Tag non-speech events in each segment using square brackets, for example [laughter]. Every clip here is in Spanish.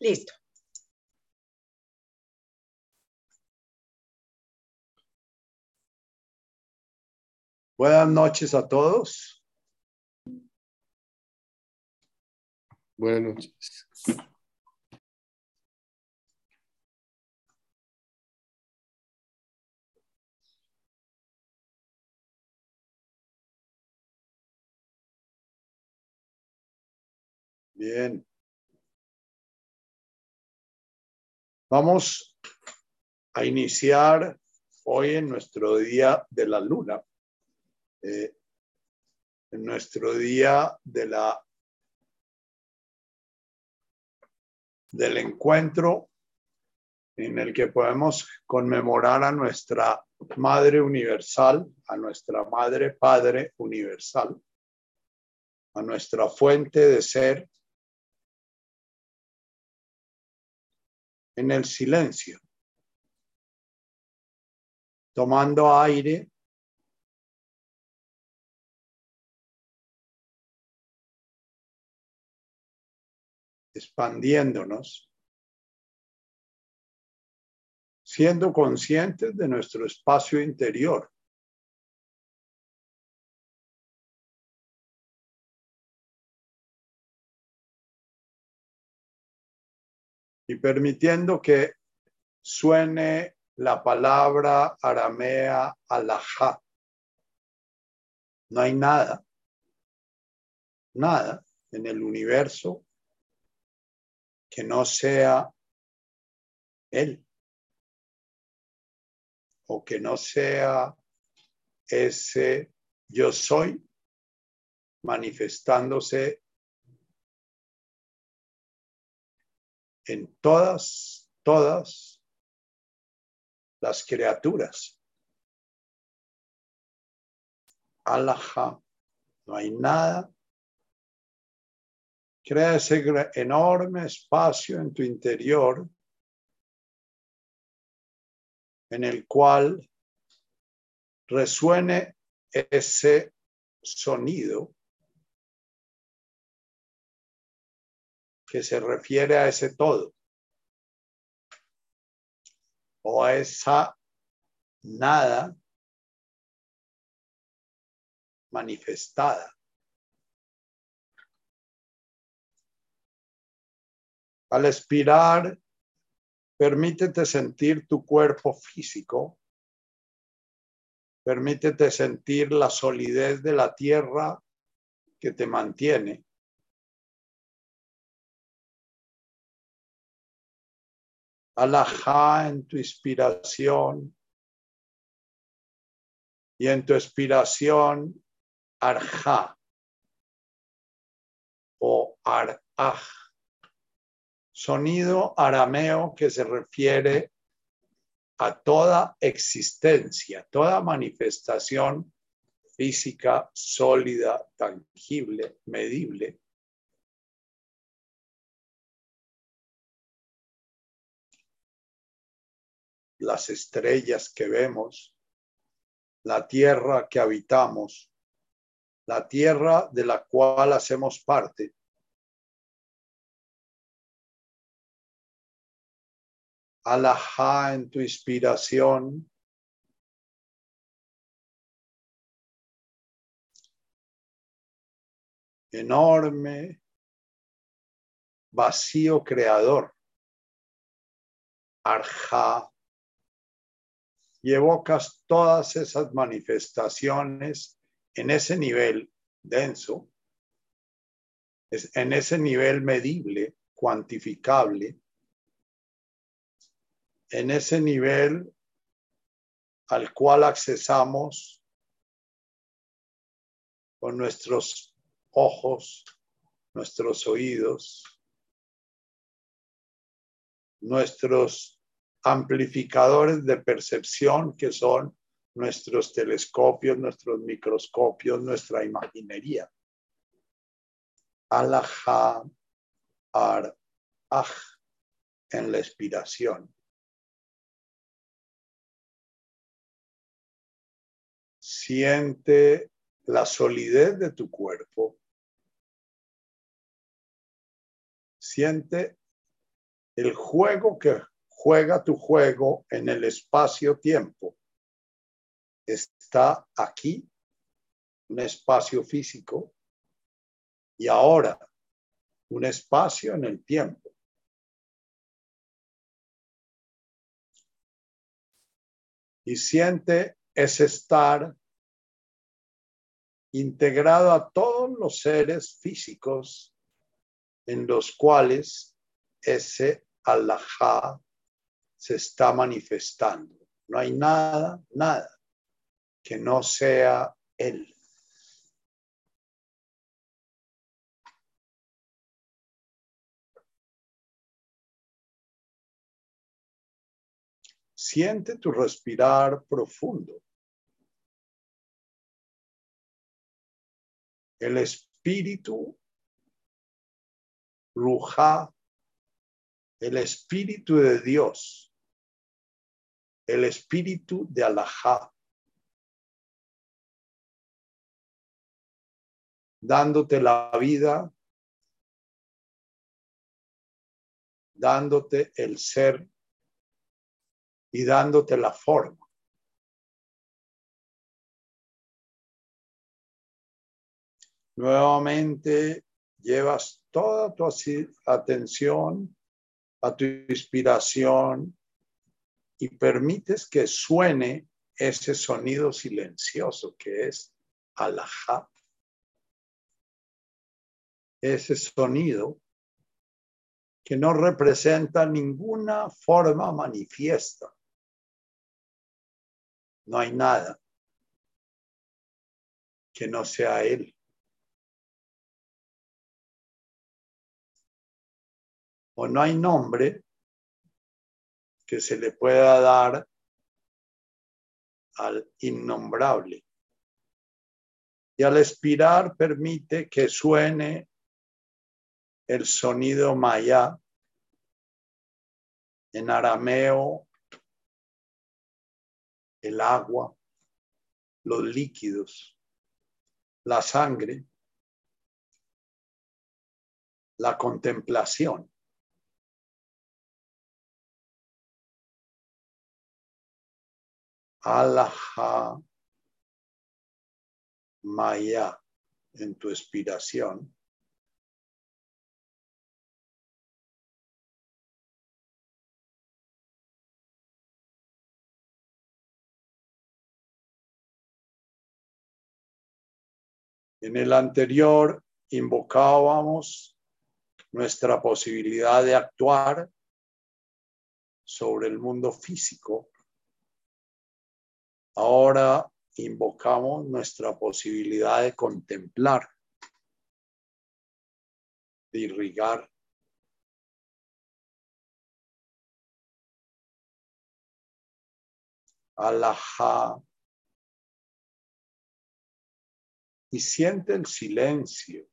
Listo. Buenas noches a todos. Buenas noches. Bien. Vamos a iniciar hoy en nuestro día de la luna, eh, en nuestro día de la del encuentro en el que podemos conmemorar a nuestra Madre Universal, a nuestra Madre Padre Universal, a nuestra fuente de ser en el silencio, tomando aire. expandiéndonos, siendo conscientes de nuestro espacio interior. Y permitiendo que suene la palabra aramea alajá. No hay nada, nada en el universo que no sea Él o que no sea ese yo soy manifestándose en todas, todas las criaturas. Alaja, no hay nada. Crea ese enorme espacio en tu interior en el cual resuene ese sonido que se refiere a ese todo o a esa nada manifestada. Al expirar, permítete sentir tu cuerpo físico, permítete sentir la solidez de la tierra que te mantiene. Alajá en tu inspiración y en tu expiración arjá. O araj, sonido arameo que se refiere a toda existencia, toda manifestación física sólida, tangible, medible, las estrellas que vemos, la tierra que habitamos, la tierra de la cual hacemos parte. Alajá en tu inspiración. Enorme vacío creador. Arja y evocas todas esas manifestaciones en ese nivel denso, en ese nivel medible, cuantificable, en ese nivel al cual accesamos con nuestros ojos, nuestros oídos, nuestros amplificadores de percepción que son nuestros telescopios, nuestros microscopios, nuestra imaginería. Alaha ar aj en la expiración. Siente la solidez de tu cuerpo. Siente el juego que juega tu juego en el espacio-tiempo está aquí, un espacio físico, y ahora un espacio en el tiempo. Y siente ese estar integrado a todos los seres físicos en los cuales ese alajá se está manifestando. No hay nada, nada que no sea Él. Siente tu respirar profundo. El espíritu, Ruja, el espíritu de Dios, el espíritu de Alajá, dándote la vida, dándote el ser y dándote la forma. Nuevamente llevas toda tu atención a tu inspiración y permites que suene ese sonido silencioso que es alajá. Ese sonido que no representa ninguna forma manifiesta. No hay nada que no sea Él. O no hay nombre que se le pueda dar al innombrable. Y al expirar permite que suene el sonido maya en arameo el agua, los líquidos, la sangre, la contemplación. Alaha Maya en tu expiración. En el anterior invocábamos nuestra posibilidad de actuar sobre el mundo físico. Ahora invocamos nuestra posibilidad de contemplar, de irrigar. Alajá y siente el silencio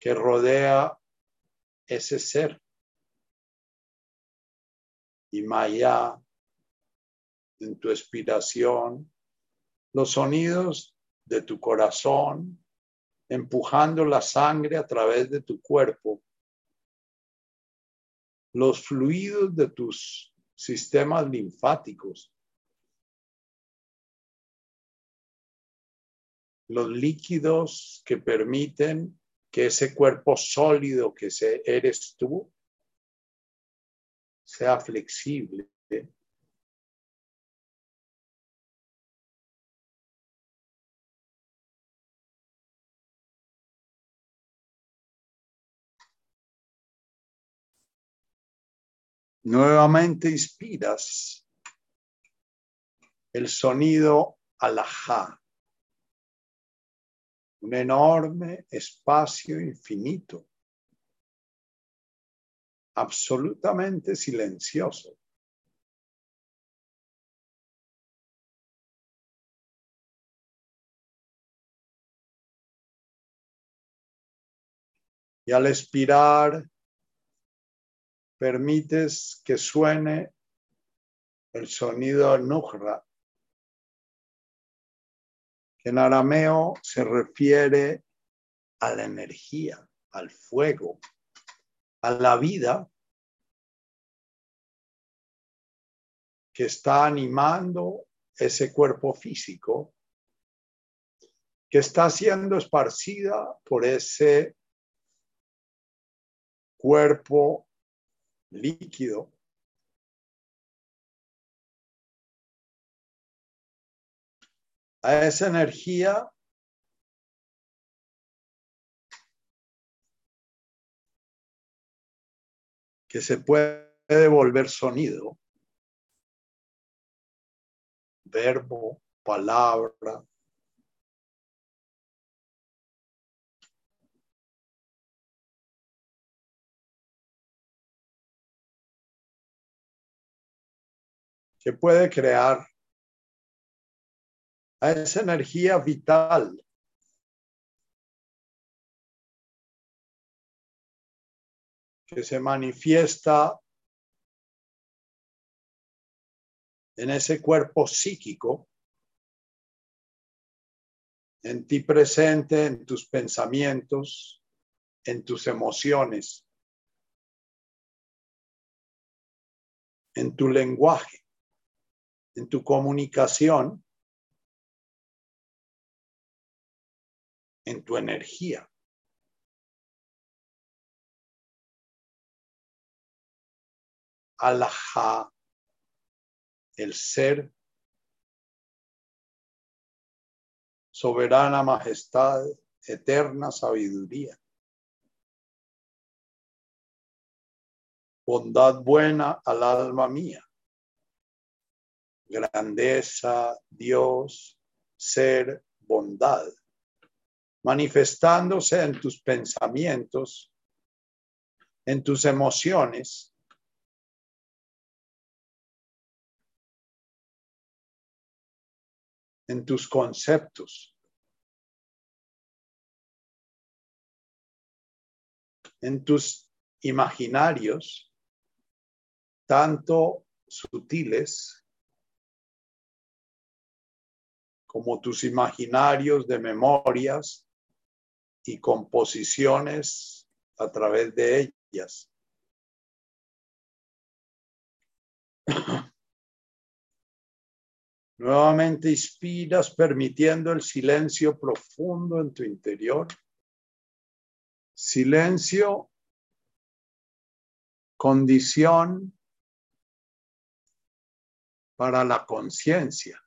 que rodea ese ser. Y Maya, en tu expiración, los sonidos de tu corazón, empujando la sangre a través de tu cuerpo, los fluidos de tus sistemas linfáticos, los líquidos que permiten que ese cuerpo sólido que eres tú sea flexible. Nuevamente inspiras el sonido alajá un enorme espacio infinito, absolutamente silencioso. Y al expirar, permites que suene el sonido Nuhra, en arameo se refiere a la energía, al fuego, a la vida que está animando ese cuerpo físico, que está siendo esparcida por ese cuerpo líquido. A esa energía que se puede volver sonido, verbo, palabra, que puede crear a esa energía vital. Que se manifiesta en ese cuerpo psíquico, en ti presente, en tus pensamientos, en tus emociones, en tu lenguaje, en tu comunicación, en tu energía. Alaha, el ser, soberana majestad, eterna sabiduría. Bondad buena al alma mía. Grandeza, Dios, ser, bondad. Manifestándose en tus pensamientos, en tus emociones, en tus conceptos, en tus imaginarios, tanto sutiles como tus imaginarios de memorias y composiciones a través de ellas. [coughs] Nuevamente inspiras permitiendo el silencio profundo en tu interior. Silencio, condición para la conciencia.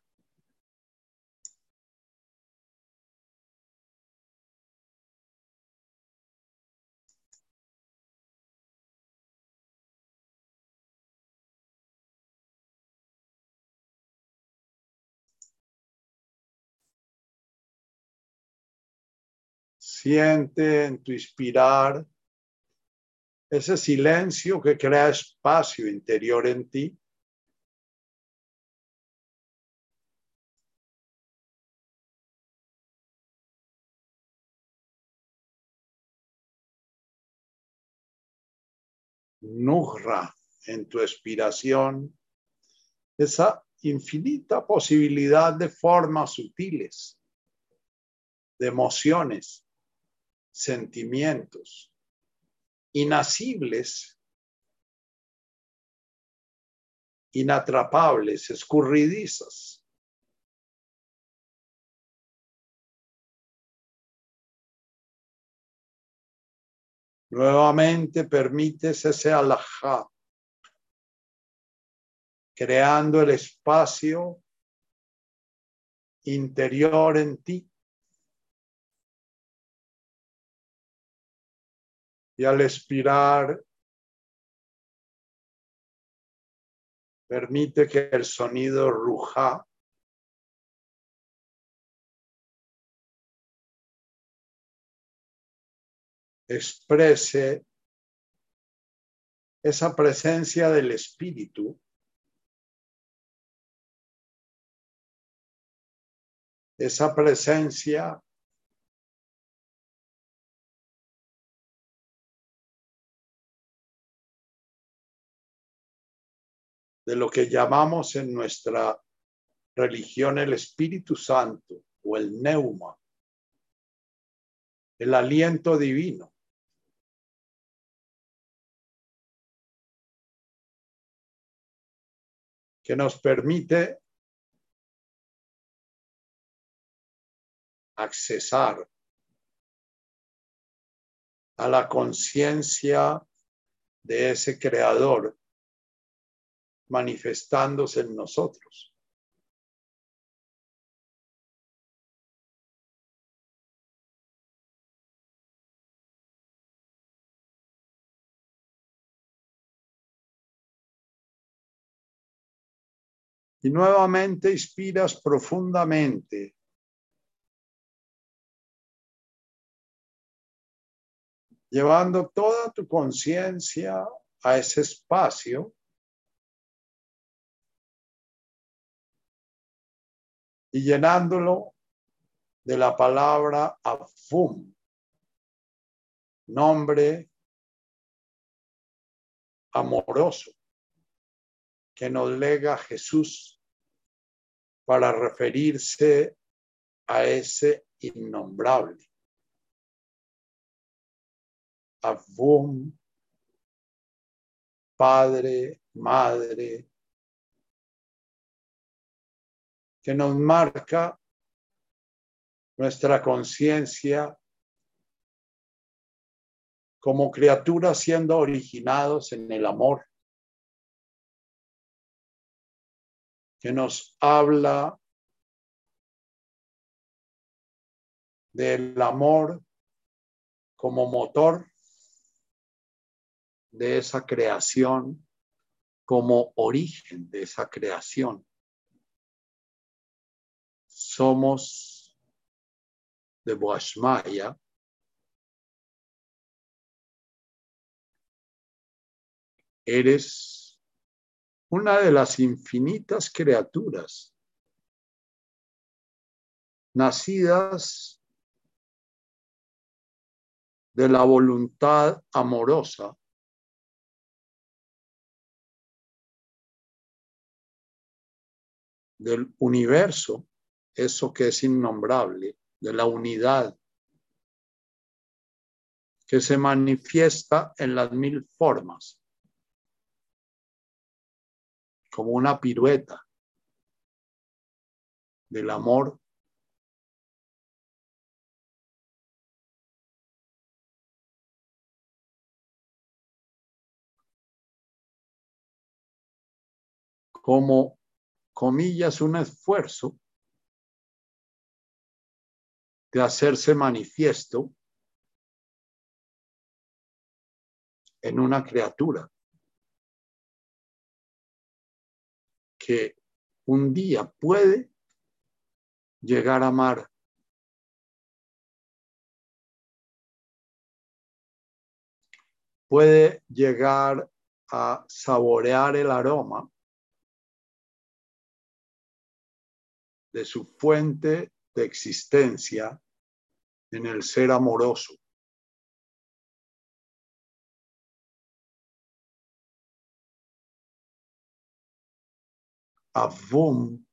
Siente en tu inspirar ese silencio que crea espacio interior en ti. Nujra en tu expiración esa infinita posibilidad de formas sutiles, de emociones sentimientos inacibles, inatrapables, escurridizas. Nuevamente permites ese alajá, creando el espacio interior en ti Y al expirar, permite que el sonido ruja. Exprese esa presencia del espíritu. Esa presencia de lo que llamamos en nuestra religión el Espíritu Santo o el neuma, el aliento divino. que nos permite accesar a la conciencia de ese creador manifestándose en nosotros. Y nuevamente inspiras profundamente. Llevando toda tu conciencia a ese espacio y llenándolo de la palabra Afum, nombre amoroso que nos lega Jesús para referirse a ese innombrable. Avum, Padre, Madre, que nos marca nuestra conciencia como criaturas siendo originados en el amor que nos habla del amor como motor de esa creación, como origen de esa creación. Somos de Boashmaya, eres una de las infinitas criaturas nacidas de la voluntad amorosa del universo, eso que es innombrable, de la unidad, que se manifiesta en las mil formas como una pirueta del amor como, comillas, un esfuerzo de hacerse manifiesto en una criatura. que un día puede llegar a amar. Puede llegar a saborear el aroma de su fuente de existencia en el ser amoroso. Avum,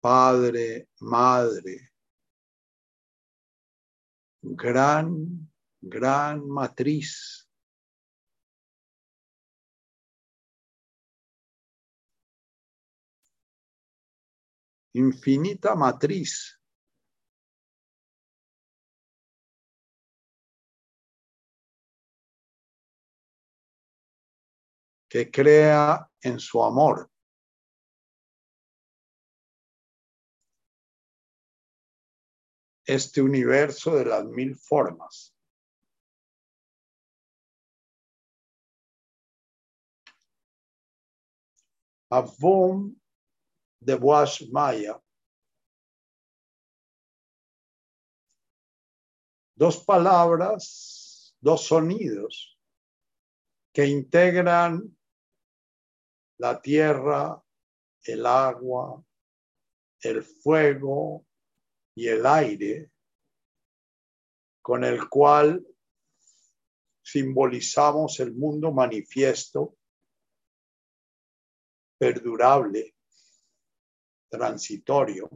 padre, madre, gran, gran matriz. Infinita matriz que crea en su amor. Este universo de las mil formas. De Boas Maya. Dos palabras, dos sonidos que integran la tierra, el agua, el fuego y el aire, con el cual simbolizamos el mundo manifiesto, perdurable, transitorio,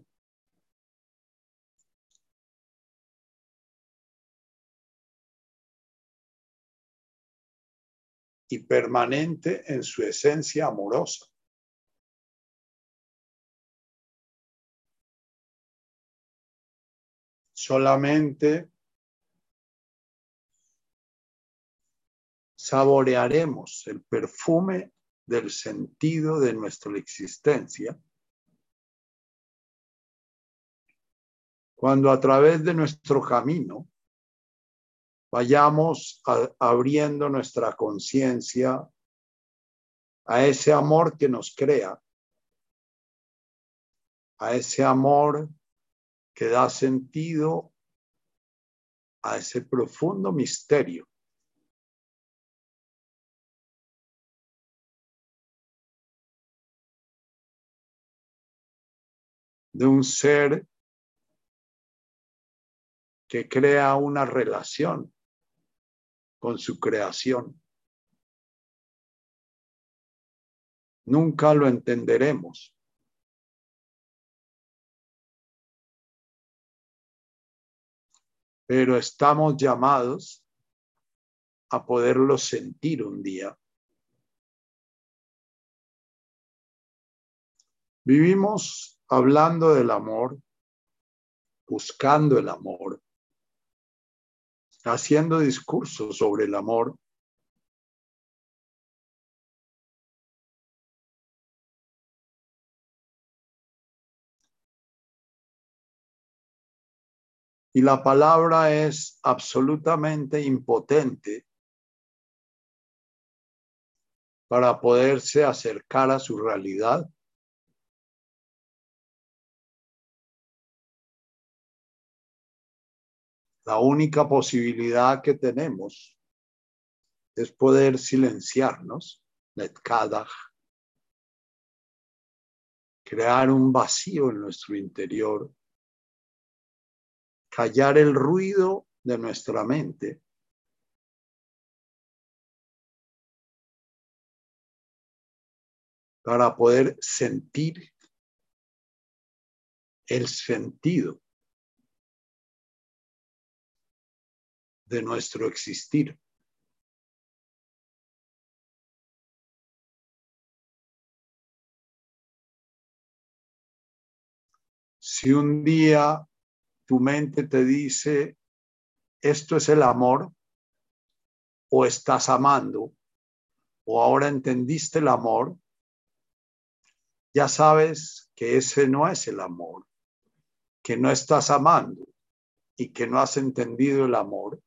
y permanente en su esencia amorosa. Solamente saborearemos el perfume del sentido de nuestra existencia cuando a través de nuestro camino vayamos abriendo nuestra conciencia a ese amor que nos crea, a ese amor que da sentido a ese profundo misterio. de un ser que crea una relación con su creación. Nunca lo entenderemos. Pero estamos llamados a poderlo sentir un día. Vivimos hablando del amor, buscando el amor, haciendo discursos sobre el amor. Y la palabra es absolutamente impotente para poderse acercar a su realidad. La única posibilidad que tenemos es poder silenciarnos, crear un vacío en nuestro interior, callar el ruido de nuestra mente. para poder sentir el sentido de nuestro existir. Si un día tu mente te dice, esto es el amor, o estás amando, o ahora entendiste el amor, ya sabes que ese no es el amor, que no estás amando y que no has entendido el amor,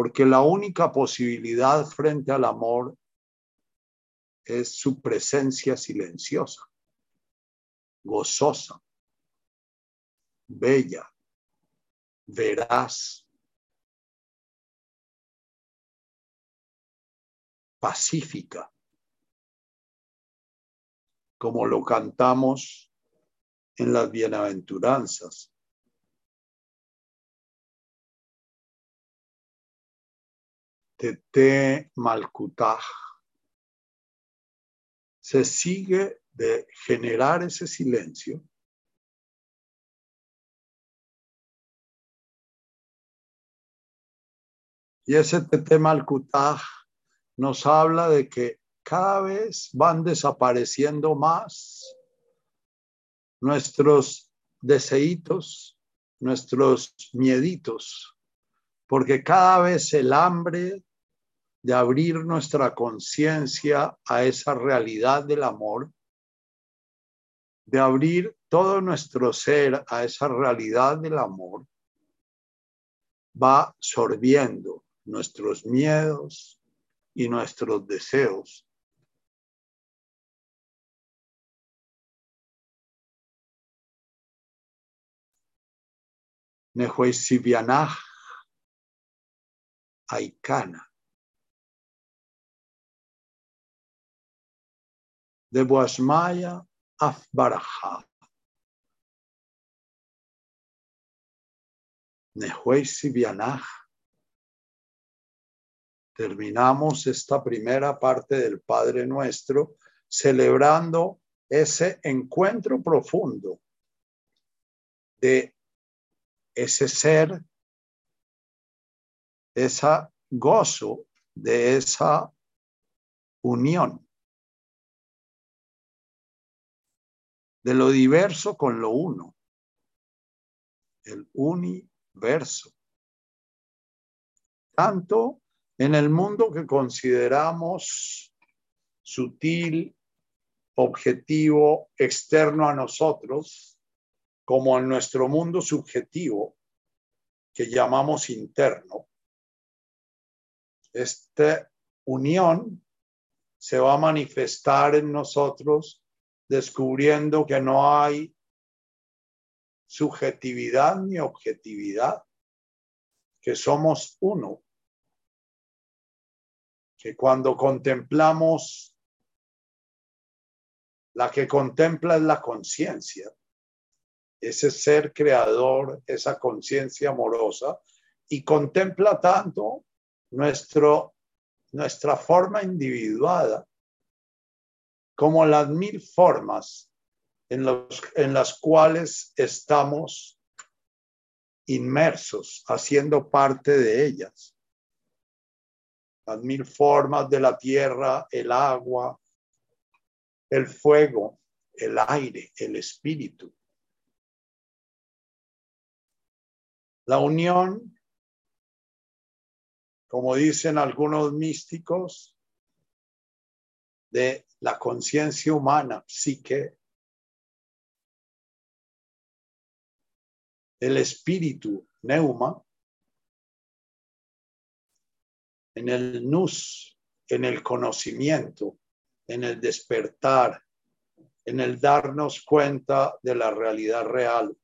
porque la única posibilidad frente al amor es su presencia silenciosa, gozosa, bella, veraz, pacífica, como lo cantamos en las bienaventuranzas. Tete Malkutaj. Se sigue de generar ese silencio. Y ese Tete Malkutaj nos habla de que cada vez van desapareciendo más nuestros deseitos, nuestros mieditos, porque cada vez el hambre de abrir nuestra conciencia a esa realidad del amor, de abrir todo nuestro ser a esa realidad del amor, va sorbiendo nuestros miedos y nuestros deseos. Nehuesibianaj Aikana de Boasmaya Afbaraja. Nehuesibianaj. Terminamos esta primera parte del Padre Nuestro celebrando ese encuentro profundo de ese ser, ese gozo, de esa unión de lo diverso con lo uno, el universo. Tanto en el mundo que consideramos sutil, objetivo, externo a nosotros, como en nuestro mundo subjetivo, que llamamos interno, esta unión se va a manifestar en nosotros descubriendo que no hay subjetividad ni objetividad, que somos uno, que cuando contemplamos, la que contempla es la conciencia, ese ser creador, esa conciencia amorosa, y contempla tanto nuestro, nuestra forma individuada como las mil formas en, los, en las cuales estamos inmersos, haciendo parte de ellas. Las mil formas de la tierra, el agua, el fuego, el aire, el espíritu. La unión, como dicen algunos místicos, de la conciencia humana, psique, el espíritu, neuma, en el nus, en el conocimiento, en el despertar, en el darnos cuenta de la realidad real.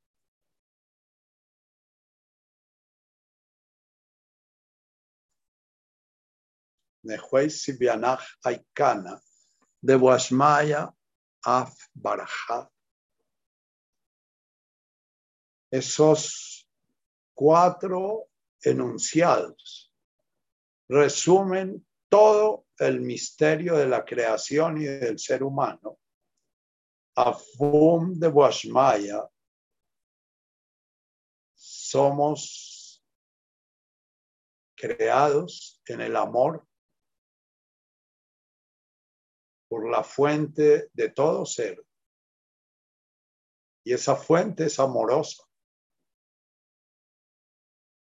Nehuay Sibianach Aikana, de Washmaya Af Barajá. Esos cuatro enunciados resumen todo el misterio de la creación y del ser humano. Afum de Washmaya somos creados en el amor por la fuente de todo ser. Y esa fuente es amorosa.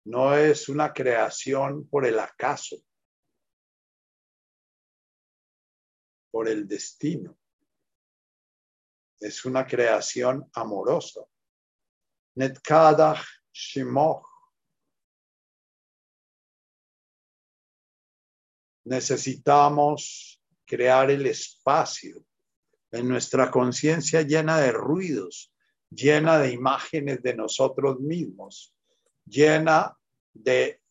No es una creación por el acaso, por el destino. Es una creación amorosa. Netkadach Shimoch. Necesitamos crear el espacio en nuestra conciencia llena de ruidos, llena de imágenes de nosotros mismos, llena de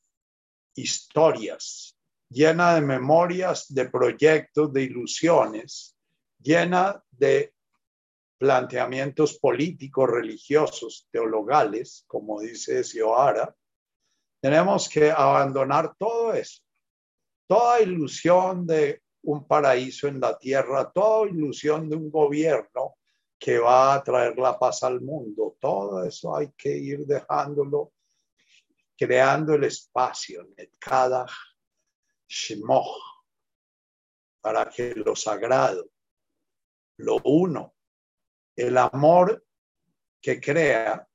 historias, llena de memorias, de proyectos, de ilusiones, llena de planteamientos políticos, religiosos, teologales, como dice Sioara, tenemos que abandonar todo eso, toda ilusión de un paraíso en la tierra, toda ilusión de un gobierno que va a traer la paz al mundo. Todo eso hay que ir dejándolo, creando el espacio, cada shimoch, para que lo sagrado, lo uno, el amor que crea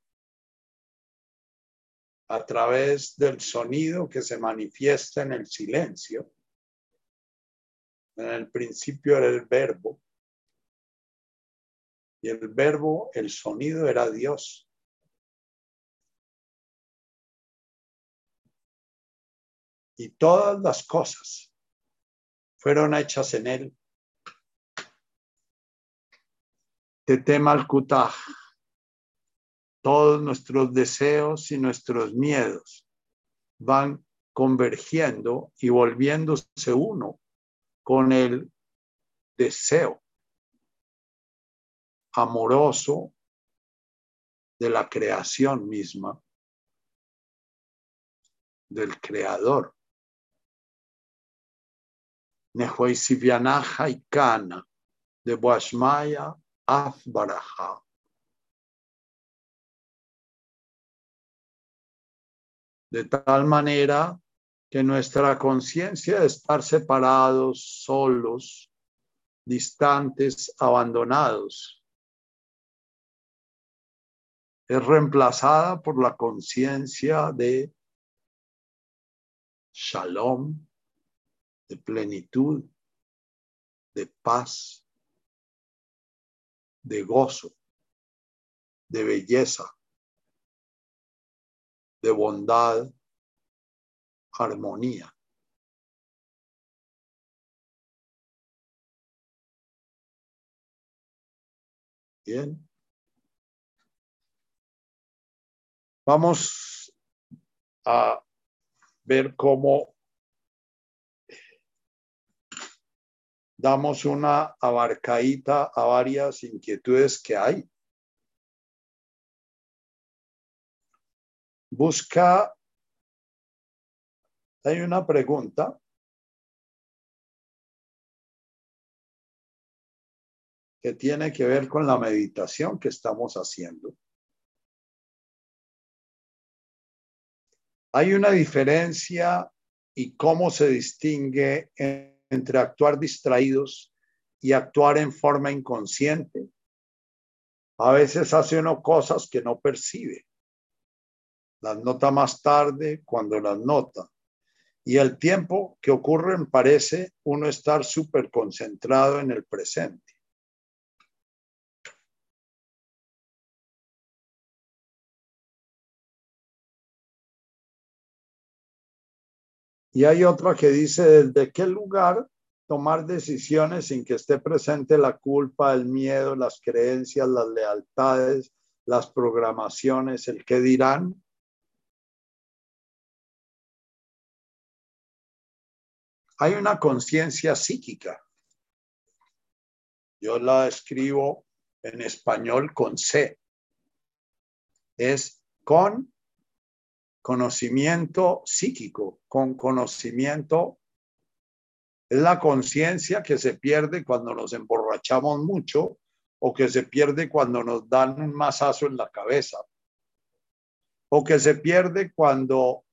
a través del sonido que se manifiesta en el silencio, en el principio era el verbo. Y el verbo, el sonido era Dios. Y todas las cosas fueron hechas en él. tema al Todos nuestros deseos y nuestros miedos van convergiendo y volviéndose uno con el deseo amoroso de la creación misma, del creador. Nehuaisivianaja y Kana, de Boashmaya Afbaraja. De tal manera que nuestra conciencia de estar separados, solos, distantes, abandonados, es reemplazada por la conciencia de shalom, de plenitud, de paz, de gozo, de belleza, de bondad, armonía. Bien. Vamos a ver cómo damos una abarcadita a varias inquietudes que hay. Busca, hay una pregunta que tiene que ver con la meditación que estamos haciendo. Hay una diferencia y cómo se distingue entre actuar distraídos y actuar en forma inconsciente. A veces hace uno cosas que no percibe. Las nota más tarde cuando las nota. Y el tiempo que ocurren parece uno estar súper concentrado en el presente. Y hay otra que dice, ¿desde qué lugar tomar decisiones sin que esté presente la culpa, el miedo, las creencias, las lealtades, las programaciones, el qué dirán? Hay una conciencia psíquica. Yo la escribo en español con C. Es con conocimiento psíquico, con conocimiento. Es la conciencia que se pierde cuando nos emborrachamos mucho o que se pierde cuando nos dan un mazazo en la cabeza o que se pierde cuando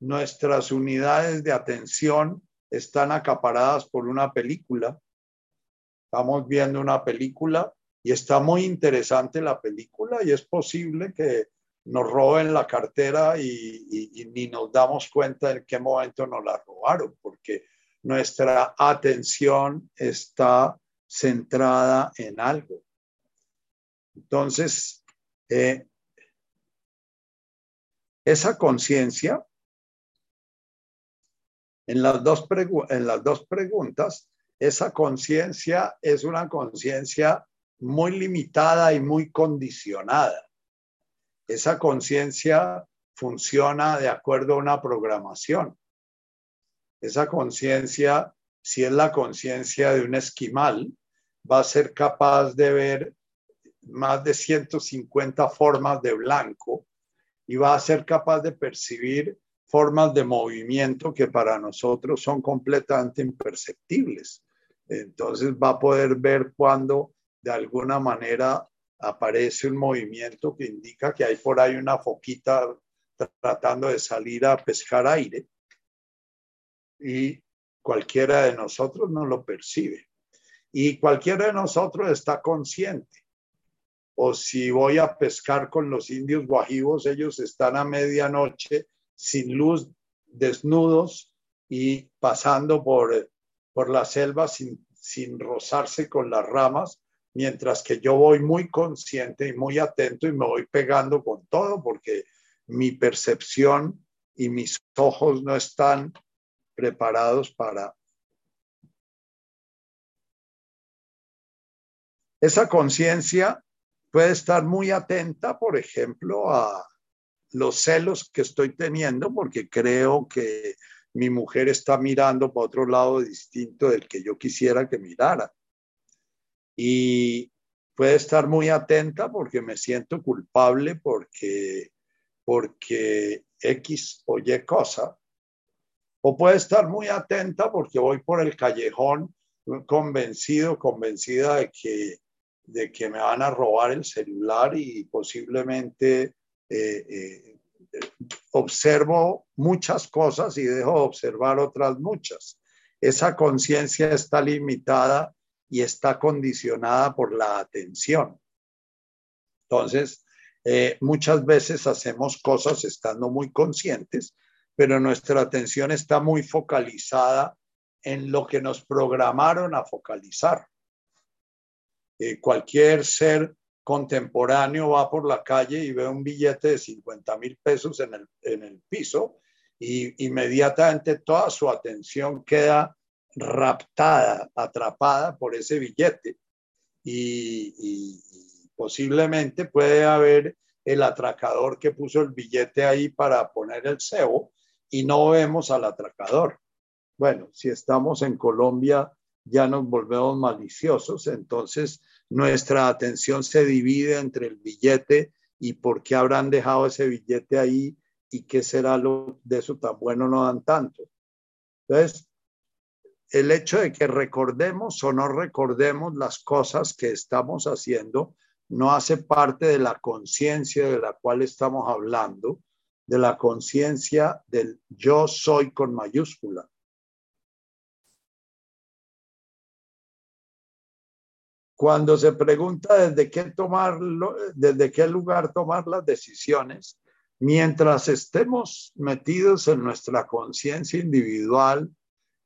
nuestras unidades de atención están acaparadas por una película. Estamos viendo una película y está muy interesante la película y es posible que nos roben la cartera y, ni nos damos cuenta en qué momento nos la robaron, porque nuestra atención está centrada en algo. Entonces, eh, esa conciencia, en, las dos en las dos preguntas, esa conciencia es una conciencia muy limitada y muy condicionada esa conciencia funciona de acuerdo a una programación. Esa conciencia, si es la conciencia de un esquimal, va a ser capaz de ver más de 150 formas de blanco y va a ser capaz de percibir formas de movimiento que para nosotros son completamente imperceptibles. Entonces va a poder ver cuando de alguna manera aparece un movimiento que indica que hay por ahí una foquita tratando de salir a pescar aire y cualquiera de nosotros no lo percibe. Y cualquiera de nosotros está consciente. O si voy a pescar con los indios guajivos, ellos están a medianoche sin luz, desnudos y pasando por, por la selva sin, sin rozarse con las ramas mientras que yo voy muy consciente y muy atento y me voy pegando con todo porque mi percepción y mis ojos no están preparados para... Esa conciencia puede estar muy atenta, por ejemplo, a los celos que estoy teniendo porque creo que mi mujer está mirando para otro lado distinto del que yo quisiera que mirara. Y puede estar muy atenta porque me siento culpable porque, porque X o Y cosa, o puede estar muy atenta porque voy por el callejón convencido, convencida de que, de que me van a robar el celular y posiblemente eh, eh, observo muchas cosas y dejo de observar otras muchas. Esa conciencia está limitada y está condicionada por la atención. Entonces, eh, muchas veces hacemos cosas estando muy conscientes, pero nuestra atención está muy focalizada en lo que nos programaron a focalizar. Eh, cualquier ser contemporáneo va por la calle y ve un billete de 50 mil pesos en el, en el piso y inmediatamente toda su atención queda raptada, atrapada por ese billete. Y, posiblemente puede haber el atracador que puso el billete ahí para poner el cebo y no vemos al atracador. Bueno, si estamos en Colombia ya nos volvemos maliciosos, entonces nuestra atención se divide entre el billete y por qué habrán dejado ese billete ahí y qué será lo de eso tan bueno no dan tanto. Entonces, el hecho de que recordemos o no recordemos las cosas que estamos haciendo no hace parte de la conciencia de la cual estamos hablando, de la conciencia del yo soy con mayúscula. Cuando se pregunta desde qué tomarlo, desde qué lugar tomar las decisiones, mientras estemos metidos en nuestra conciencia individual,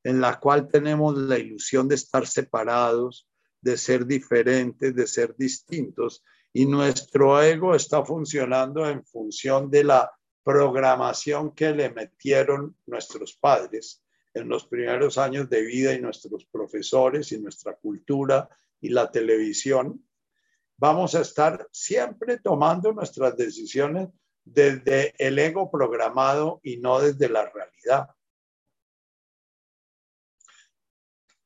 en la cual tenemos la ilusión de estar separados, de ser diferentes, de ser distintos, y nuestro ego está funcionando en función de la programación que le metieron nuestros padres en los primeros años de vida y nuestros profesores y nuestra cultura y la televisión, vamos a estar siempre tomando nuestras decisiones desde el ego programado y no desde la realidad.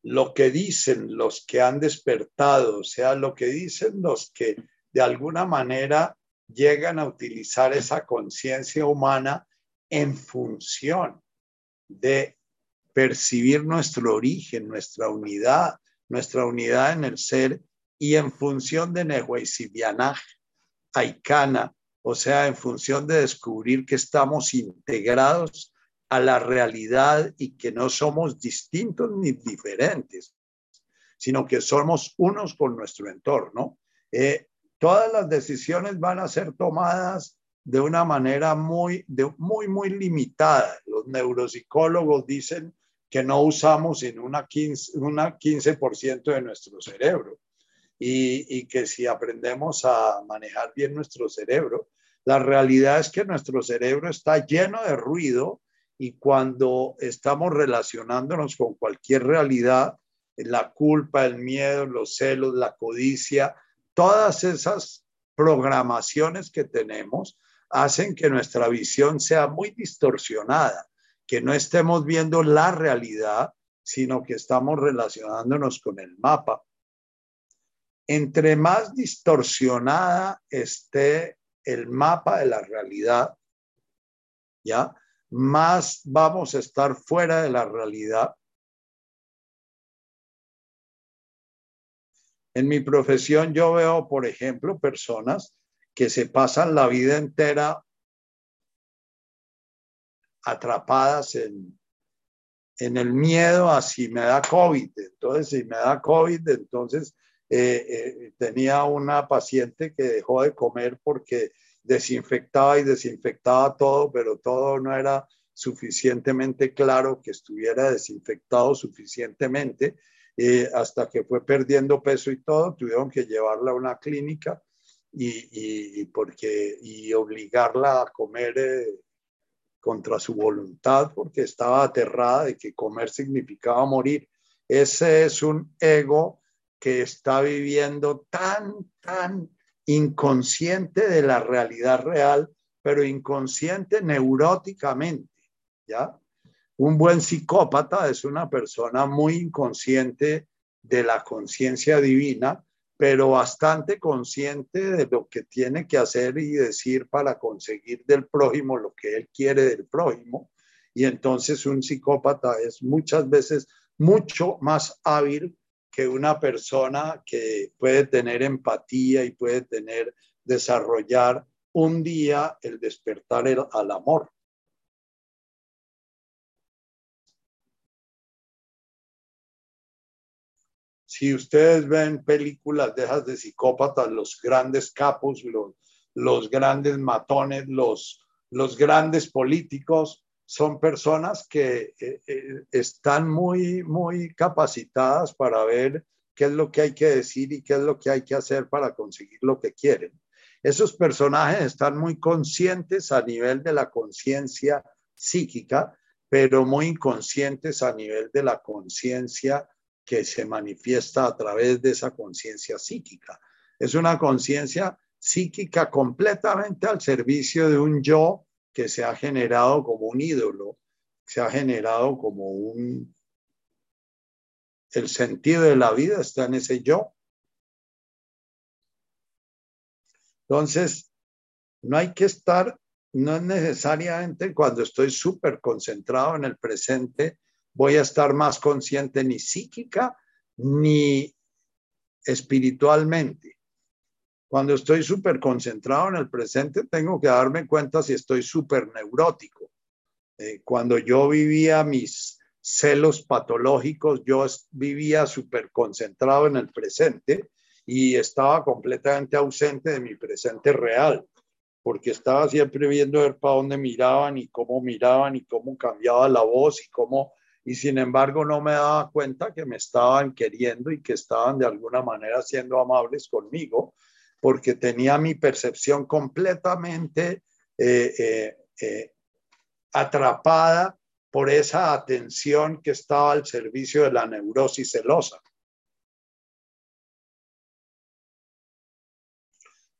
lo que dicen los que han despertado, o sea, lo que dicen los que de alguna manera llegan a utilizar esa conciencia humana en función de percibir nuestro origen, nuestra unidad, nuestra unidad en el ser y en función de Nehuesibianaj, Aikana, o sea, en función de descubrir que estamos integrados a la realidad y que no somos distintos ni diferentes, sino que somos unos con nuestro entorno. Eh, todas las decisiones van a ser tomadas de una manera muy, de, muy, muy limitada. Los neuropsicólogos dicen que no usamos en una 15%, una 15 de nuestro cerebro. Y, y que si aprendemos a manejar bien nuestro cerebro, la realidad es que nuestro cerebro está lleno de ruido y cuando estamos relacionándonos con cualquier realidad, la culpa, el miedo, los celos, la codicia, todas esas programaciones que tenemos hacen que nuestra visión sea muy distorsionada, que no estemos viendo la realidad, sino que estamos relacionándonos con el mapa. Entre más distorsionada esté el mapa de la realidad, ¿ya? más vamos a estar fuera de la realidad. En mi profesión yo veo, por ejemplo, personas que se pasan la vida entera atrapadas en, en el miedo a si me da COVID. Entonces, si me da COVID, entonces eh, eh, tenía una paciente que dejó de comer porque desinfectaba y desinfectaba todo, pero todo no era suficientemente claro que estuviera desinfectado suficientemente, eh, hasta que fue perdiendo peso y todo, tuvieron que llevarla a una clínica y, porque, y obligarla a comer eh, contra su voluntad, porque estaba aterrada de que comer significaba morir. Ese es un ego que está viviendo tan, tan inconsciente de la realidad real, pero inconsciente neuróticamente, ¿ya? Un buen psicópata es una persona muy inconsciente de la conciencia divina, pero bastante consciente de lo que tiene que hacer y decir para conseguir del prójimo lo que él quiere del prójimo. Y entonces un psicópata es muchas veces mucho más hábil que una persona que puede tener empatía y puede tener, desarrollar un día el despertar al amor. Si ustedes ven películas de esas de psicópatas, los grandes capos, los, los grandes matones, los, los grandes políticos, son personas que eh, eh, están muy, muy capacitadas para ver qué es lo que hay que decir y qué es lo que hay que hacer para conseguir lo que quieren. Esos personajes están muy conscientes a nivel de la conciencia psíquica, pero muy inconscientes a nivel de la conciencia que se manifiesta a través de esa conciencia psíquica. Es una conciencia psíquica completamente al servicio de un yo que se ha generado como un ídolo, se ha generado como un... El sentido de la vida está en ese yo. Entonces, no hay que estar, no es necesariamente cuando estoy súper concentrado en el presente, voy a estar más consciente ni psíquica ni espiritualmente. Cuando estoy súper concentrado en el presente, tengo que darme cuenta si estoy súper neurótico. Eh, cuando yo vivía mis celos patológicos, yo vivía súper concentrado en el presente y estaba completamente ausente de mi presente real, porque estaba siempre viendo ver para dónde miraban y cómo miraban y cómo cambiaba la voz y cómo y sin embargo no me daba cuenta que me estaban queriendo y que estaban de alguna manera siendo amables conmigo, porque tenía mi percepción completamente eh, eh, eh, atrapada por esa atención que estaba al servicio de la neurosis celosa.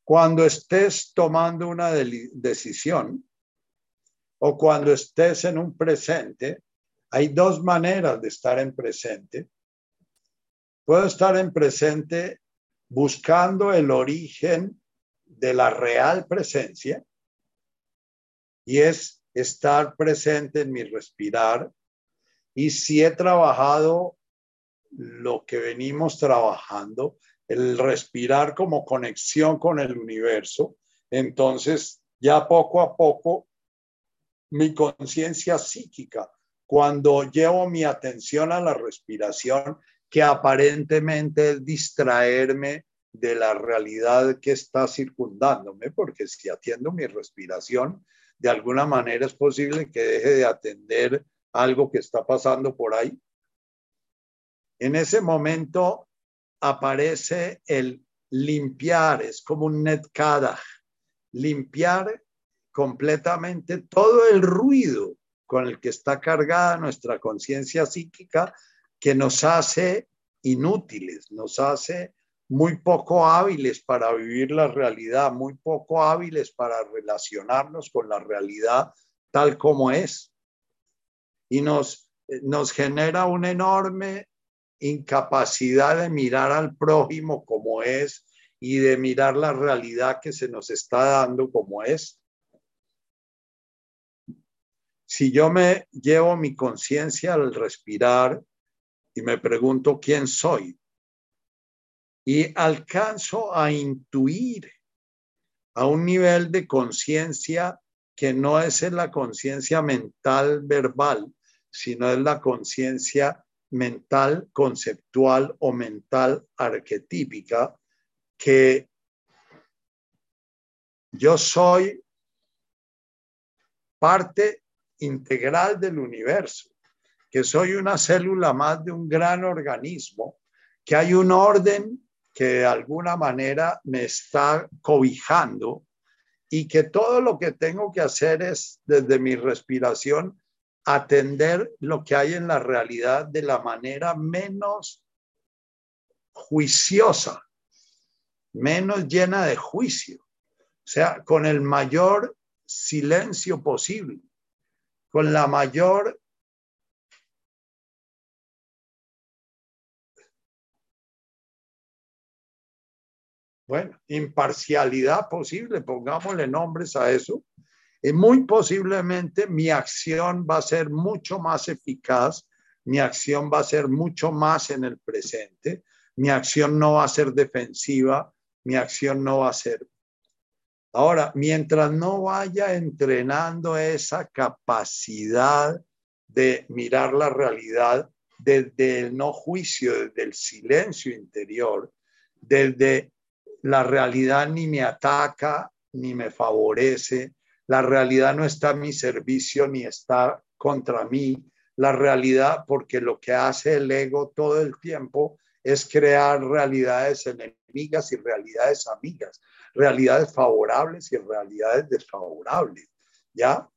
Cuando estés tomando una decisión o cuando estés en un presente, hay dos maneras de estar en presente. Puedo estar en presente buscando el origen de la real presencia y es estar presente en mi respirar. Y si he trabajado lo que venimos trabajando, el respirar como conexión con el universo, entonces ya poco a poco mi conciencia psíquica cuando llevo mi atención a la respiración, que aparentemente es distraerme de la realidad que está circundándome, porque si atiendo mi respiración, de alguna manera es posible que deje de atender algo que está pasando por ahí. En ese momento aparece el limpiar, es como un netkada, limpiar completamente todo el ruido con el que está cargada nuestra conciencia psíquica que nos hace inútiles, nos hace muy poco hábiles para vivir la realidad, muy poco hábiles para relacionarnos con la realidad tal como es. Y nos, nos genera una enorme incapacidad de mirar al prójimo como es y de mirar la realidad que se nos está dando como es. Si yo me llevo mi conciencia al respirar y me pregunto quién soy y alcanzo a intuir a un nivel de conciencia que no es la conciencia mental verbal, sino es la conciencia mental conceptual o mental arquetípica, que yo soy parte integral del universo, que soy una célula más de un gran organismo, que hay un orden que de alguna manera me está cobijando y que todo lo que tengo que hacer es desde mi respiración atender lo que hay en la realidad de la manera menos juiciosa, menos llena de juicio, o sea, con el mayor silencio posible con la mayor bueno, imparcialidad posible, pongámosle nombres a eso, y muy posiblemente mi acción va a ser mucho más eficaz, mi acción va a ser mucho más en el presente, mi acción no va a ser defensiva, mi acción no va a ser Ahora, mientras no vaya entrenando esa capacidad de mirar la realidad desde el no juicio, desde el silencio interior, desde la realidad ni me ataca ni me favorece, la realidad no está a mi servicio ni está contra mí, la realidad, porque lo que hace el ego todo el tiempo es crear realidades enemigas y realidades amigas, realidades favorables y realidades desfavorables, ¿ya?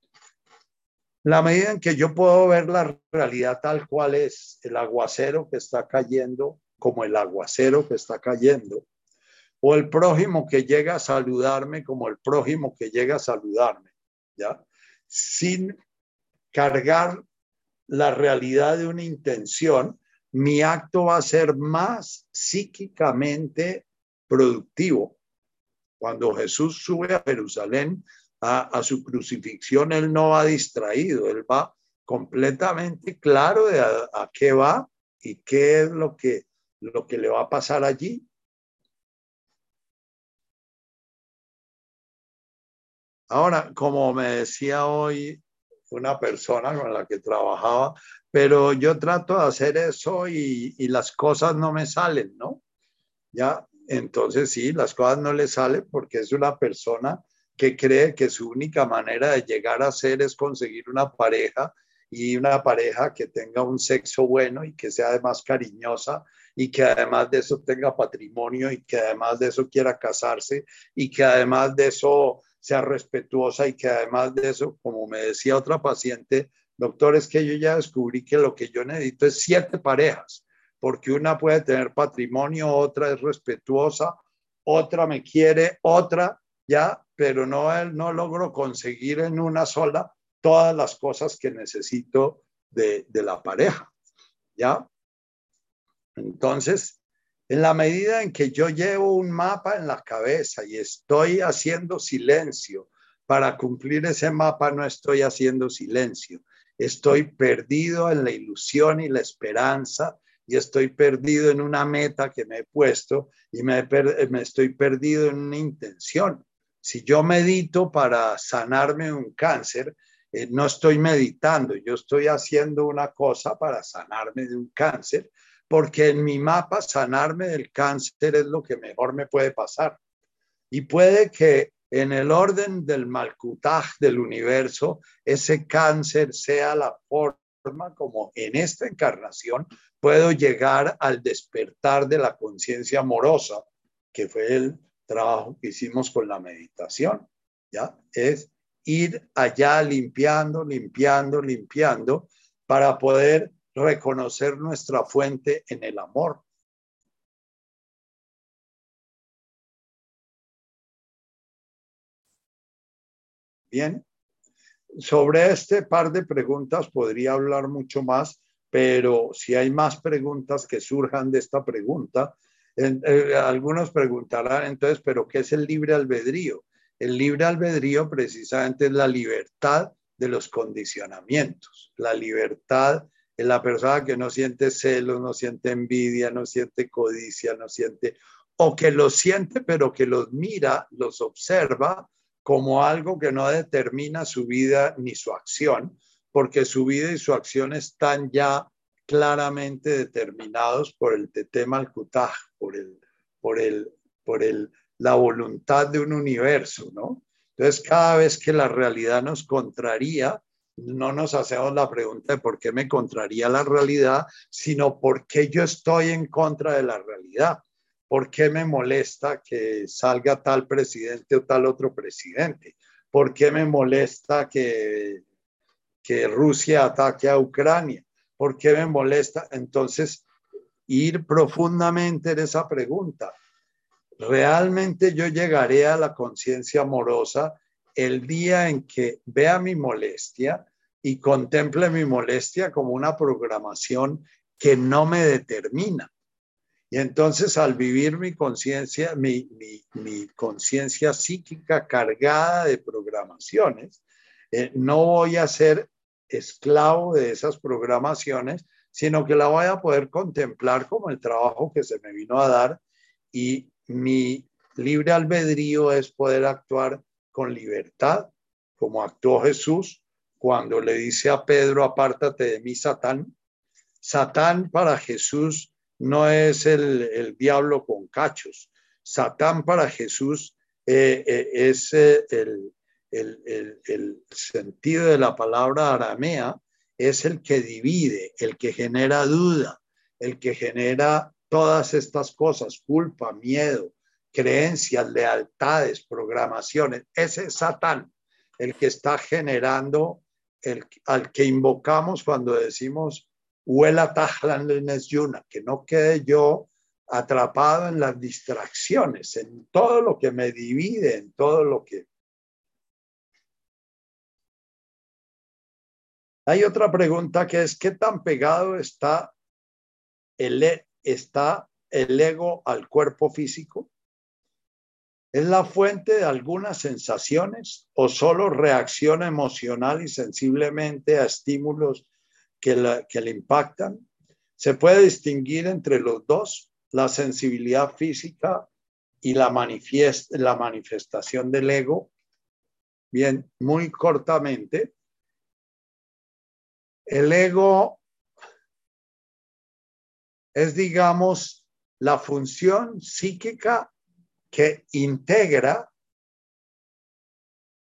La medida en que yo puedo ver la realidad tal cual es, el aguacero que está cayendo, como el aguacero que está cayendo, o el prójimo que llega a saludarme como el prójimo que llega a saludarme, ¿ya? Sin cargar la realidad de una intención, mi acto va a ser más psíquicamente productivo. Cuando Jesús sube a Jerusalén a, su crucifixión, él no va distraído, él va completamente claro de a, qué va y qué es lo que, lo que le va a pasar allí. Ahora, como me decía hoy una persona con la que trabajaba, pero yo trato de hacer eso y, las cosas no me salen, ¿no? Ya, entonces sí, las cosas no le salen porque es una persona que cree que su única manera de llegar a ser es conseguir una pareja y una pareja que tenga un sexo bueno y que sea además cariñosa y que además de eso tenga patrimonio y que además de eso quiera casarse y que además de eso sea respetuosa y que además de eso, como me decía otra paciente, doctor, es que yo ya descubrí que lo que yo necesito es siete parejas, porque una puede tener patrimonio, otra es respetuosa, otra me quiere, otra ya, pero no, no logro conseguir en una sola todas las cosas que necesito de, de la pareja, ¿ya? Entonces, en la medida en que yo llevo un mapa en la cabeza y estoy haciendo silencio, para cumplir ese mapa no estoy haciendo silencio. Estoy perdido en la ilusión y la esperanza y estoy perdido en una meta que me he puesto y me, me estoy perdido en una intención. Si yo medito para sanarme un cáncer, eh, no estoy meditando, yo estoy haciendo una cosa para sanarme de un cáncer porque en mi mapa sanarme del cáncer es lo que mejor me puede pasar. Y puede que en el orden del Malkutaj del universo, ese cáncer sea la forma como en esta encarnación puedo llegar al despertar de la conciencia amorosa, que fue el trabajo que hicimos con la meditación, ¿ya? Es ir allá limpiando, limpiando, limpiando para poder reconocer nuestra fuente en el amor. Bien, sobre este par de preguntas podría hablar mucho más, pero si hay más preguntas que surjan de esta pregunta, eh, algunos preguntarán entonces, pero ¿qué es el libre albedrío? El libre albedrío precisamente es la libertad de los condicionamientos, la libertad la persona que no siente celos, no siente envidia, no siente codicia, no siente, o que los siente, pero que los mira, los observa como algo que no determina su vida ni su acción, porque su vida y su acción están ya claramente determinados por el tetema al por el, por el, por el, la voluntad de un universo, ¿no? Entonces, cada vez que la realidad nos contraría, no nos hacemos la pregunta de por qué me contraría la realidad, sino por qué yo estoy en contra de la realidad. ¿Por qué me molesta que salga tal presidente o tal otro presidente? ¿Por qué me molesta que, que Rusia ataque a Ucrania? ¿Por qué me molesta? Entonces, ir profundamente en esa pregunta. ¿Realmente yo llegaré a la conciencia amorosa el día en que vea mi molestia y contemple mi molestia como una programación que no me determina. Y entonces al vivir mi conciencia, mi, conciencia psíquica cargada de programaciones, eh, no voy a ser esclavo de esas programaciones, sino que la voy a poder contemplar como el trabajo que se me vino a dar. Y mi libre albedrío es poder actuar con libertad, como actuó Jesús cuando le dice a Pedro, apártate de mí, Satán, Satán para Jesús no es el, diablo con cachos. Satán para Jesús eh, eh, es eh, el, el, sentido de la palabra aramea, es el que divide, el que genera duda, el que genera todas estas cosas, culpa, miedo, creencias, lealtades, programaciones. Ese es Satán, el que está generando, el, al que invocamos cuando decimos, huela yuna, que no quede yo atrapado en las distracciones, en todo lo que me divide, en todo lo que... Hay otra pregunta que es, ¿qué tan pegado está el, e, está el ego al cuerpo físico? ¿Es la fuente de algunas sensaciones o solo reacciona emocional y sensiblemente a estímulos que, que le impactan? ¿Se puede distinguir entre los dos, la sensibilidad física y la, la manifestación del ego? Bien, muy cortamente, el ego es, digamos, la función psíquica que integra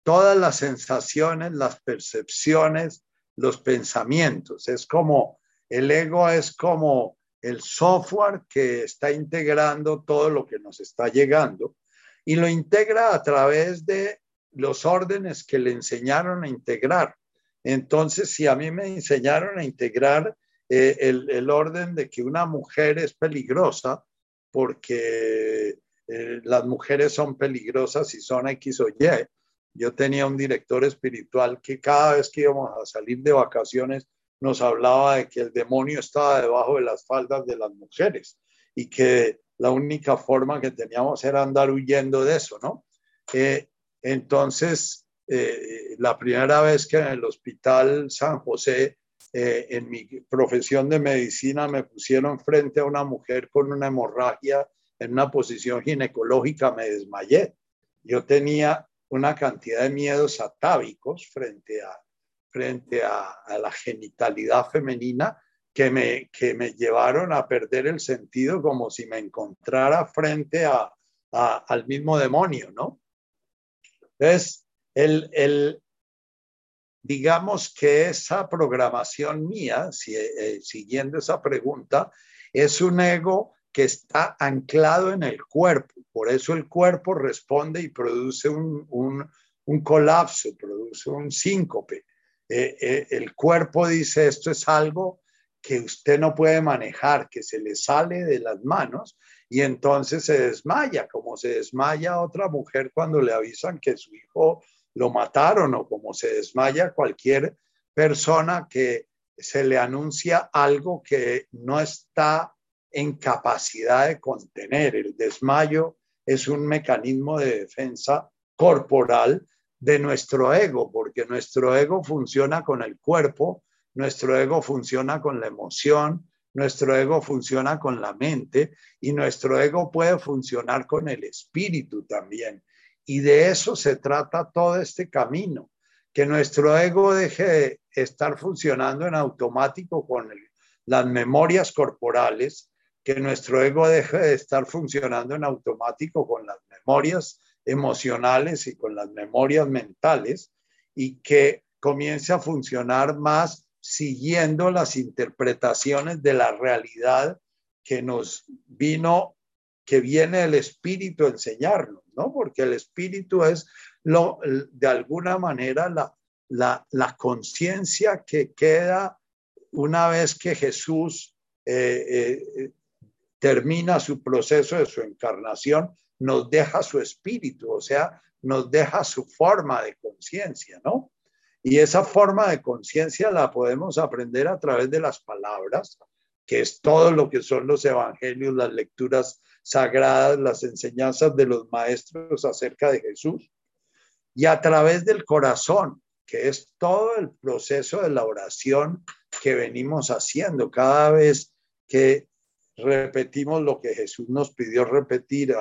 todas las sensaciones, las percepciones, los pensamientos. Es como, el ego es como el software que está integrando todo lo que nos está llegando y lo integra a través de los órdenes que le enseñaron a integrar. Entonces, si a mí me enseñaron a integrar eh, el, el, orden de que una mujer es peligrosa porque eh, las mujeres son peligrosas y son X o Y. Yo tenía un director espiritual que cada vez que íbamos a salir de vacaciones nos hablaba de que el demonio estaba debajo de las faldas de las mujeres y que la única forma que teníamos era andar huyendo de eso, ¿no? Eh, entonces, eh, la primera vez que en el hospital San José, en mi profesión de medicina, me pusieron frente a una mujer con una hemorragia en una posición ginecológica me desmayé. Yo tenía una cantidad de miedos atávicos frente a, frente a, la genitalidad femenina que me, que me llevaron a perder el sentido como si me encontrara frente a, al mismo demonio, ¿no? Entonces, el, el, digamos que esa programación mía, eh, siguiendo esa pregunta, es un ego que está anclado en el cuerpo. Por eso el cuerpo responde y produce un, un, colapso, produce un síncope. Eh, eh, el cuerpo dice esto es algo que usted no puede manejar, que se le sale de las manos y entonces se desmaya, como se desmaya otra mujer cuando le avisan que su hijo lo mataron o como se desmaya cualquier persona que se le anuncia algo que no está en capacidad de contener. El desmayo es un mecanismo de defensa corporal de nuestro ego, porque nuestro ego funciona con el cuerpo, nuestro ego funciona con la emoción, nuestro ego funciona con la mente y nuestro ego puede funcionar con el espíritu también. Y de eso se trata todo este camino, que nuestro ego deje de estar funcionando en automático con las memorias corporales que nuestro ego deje de estar funcionando en automático con las memorias emocionales y con las memorias mentales y que comience a funcionar más siguiendo las interpretaciones de la realidad que nos vino, que viene el espíritu a enseñarnos, ¿no? Porque el espíritu es lo, de alguna manera la, la, la conciencia que queda una vez que Jesús eh, eh, termina su proceso de su encarnación, nos deja su espíritu, o sea, nos deja su forma de conciencia, ¿no? Y esa forma de conciencia la podemos aprender a través de las palabras, que es todo lo que son los evangelios, las lecturas sagradas, las enseñanzas de los maestros acerca de Jesús, y a través del corazón, que es todo el proceso de la oración que venimos haciendo cada vez que repetimos lo que Jesús nos pidió repetir,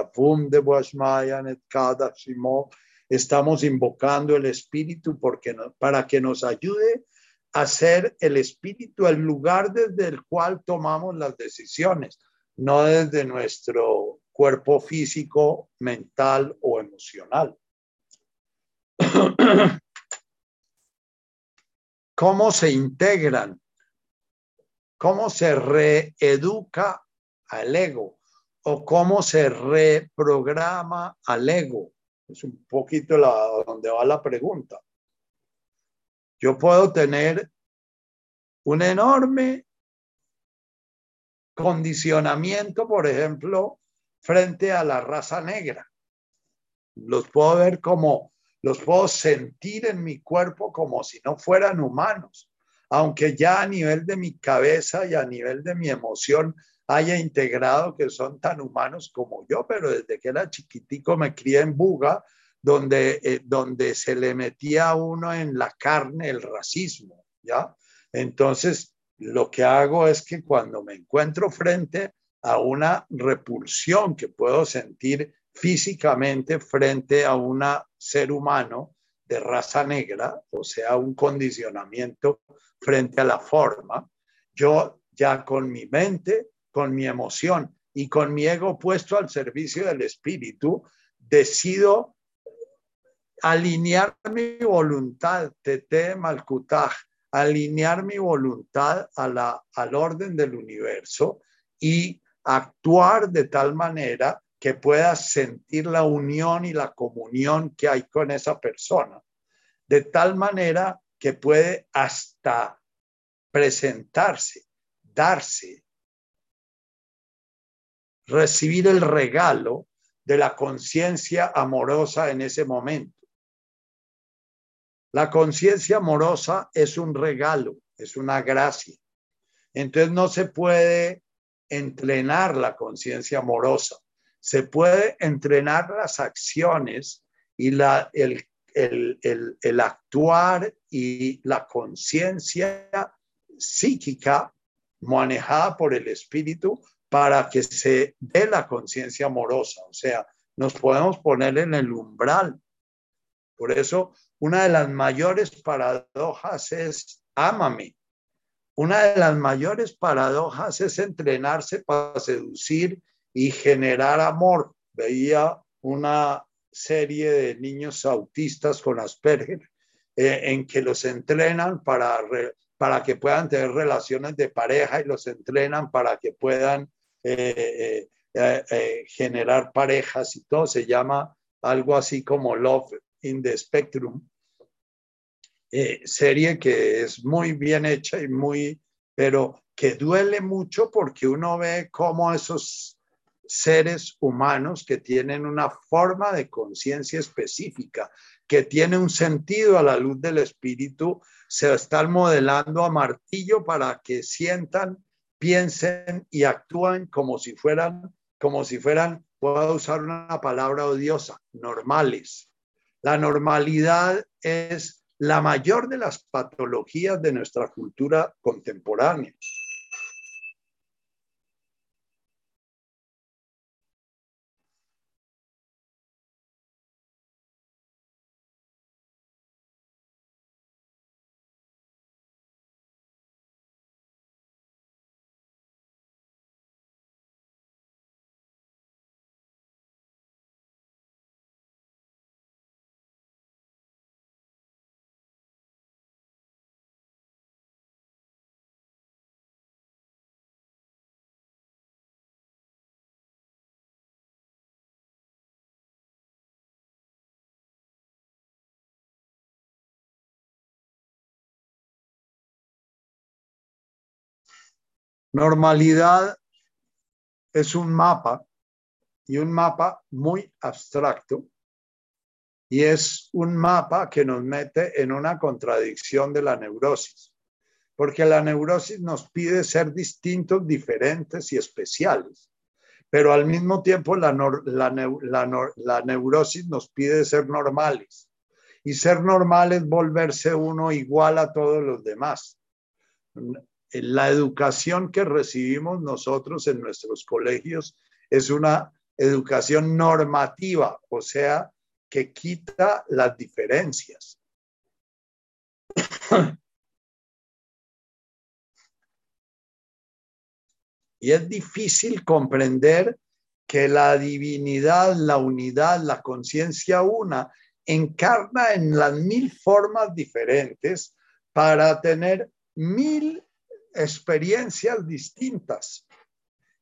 estamos invocando el Espíritu porque para que nos ayude hacer el espíritu el lugar desde el cual tomamos las decisiones, no desde nuestro cuerpo físico, mental o emocional. [clears throat] ¿Cómo se integran? ¿Cómo se reeduca al ego? ¿O cómo se reprograma al ego? Es un poquito la, donde va la pregunta. Yo puedo tener un enorme condicionamiento, por ejemplo, frente a la raza negra. Los puedo ver como, los puedo sentir en mi cuerpo como si no fueran humanos, aunque ya a nivel de mi cabeza y a nivel de mi emoción haya integrado que son tan humanos como yo, pero desde que era chiquitico me crié en Buga, donde, eh, donde se le metía a uno en la carne el racismo, ¿ya? Entonces, lo que hago es que cuando me encuentro frente a una repulsión que puedo sentir físicamente frente a un ser humano de raza negra, o sea, un condicionamiento frente a la forma, yo ya con mi mente, con mi emoción y con mi ego puesto al servicio del espíritu, decido alinear mi voluntad, tete malkutaj, alinear mi voluntad a la, al orden del universo y actuar de tal manera que pueda sentir la unión y la comunión que hay con esa persona, de tal manera que puede hasta presentarse, darse, recibir el regalo de la conciencia amorosa en ese momento. La conciencia amorosa es un regalo, es una gracia. Entonces no se puede entrenar la conciencia amorosa, se puede entrenar las acciones y la, el, el, el actuar y la conciencia psíquica manejada por el espíritu para que se dé la conciencia amorosa. O sea, nos podemos poner en el umbral. Por eso una de las mayores paradojas es ámame. Una de las mayores paradojas es entrenarse para seducir y generar amor. Veía una serie de niños autistas con Asperger eh, en que los entrenan para, para que puedan tener relaciones de pareja y los entrenan para que puedan eh, eh, generar parejas y todo. Se llama algo así como Love in the Spectrum. Eh, serie que es muy bien hecha y muy, pero que duele mucho porque uno ve cómo esos seres humanos que tienen una forma de conciencia específica, que tiene un sentido a la luz del espíritu, se están modelando a martillo para que sientan, piensen y actúen como si fueran, como si fueran, puedo usar una palabra odiosa, normales. La normalidad es la mayor de las patologías de nuestra cultura contemporánea. Normalidad es un mapa y un mapa muy abstracto y es un mapa que nos mete en una contradicción de la neurosis, porque la neurosis nos pide ser distintos, diferentes y especiales, pero al mismo tiempo la, la neurosis nos pide ser normales y ser normal es volverse uno igual a todos los demás eh, la educación que recibimos nosotros en nuestros colegios es una educación normativa, o sea, que quita las diferencias. y es difícil comprender que la divinidad, la unidad, la conciencia una encarna en las mil formas diferentes para tener mil experiencias distintas.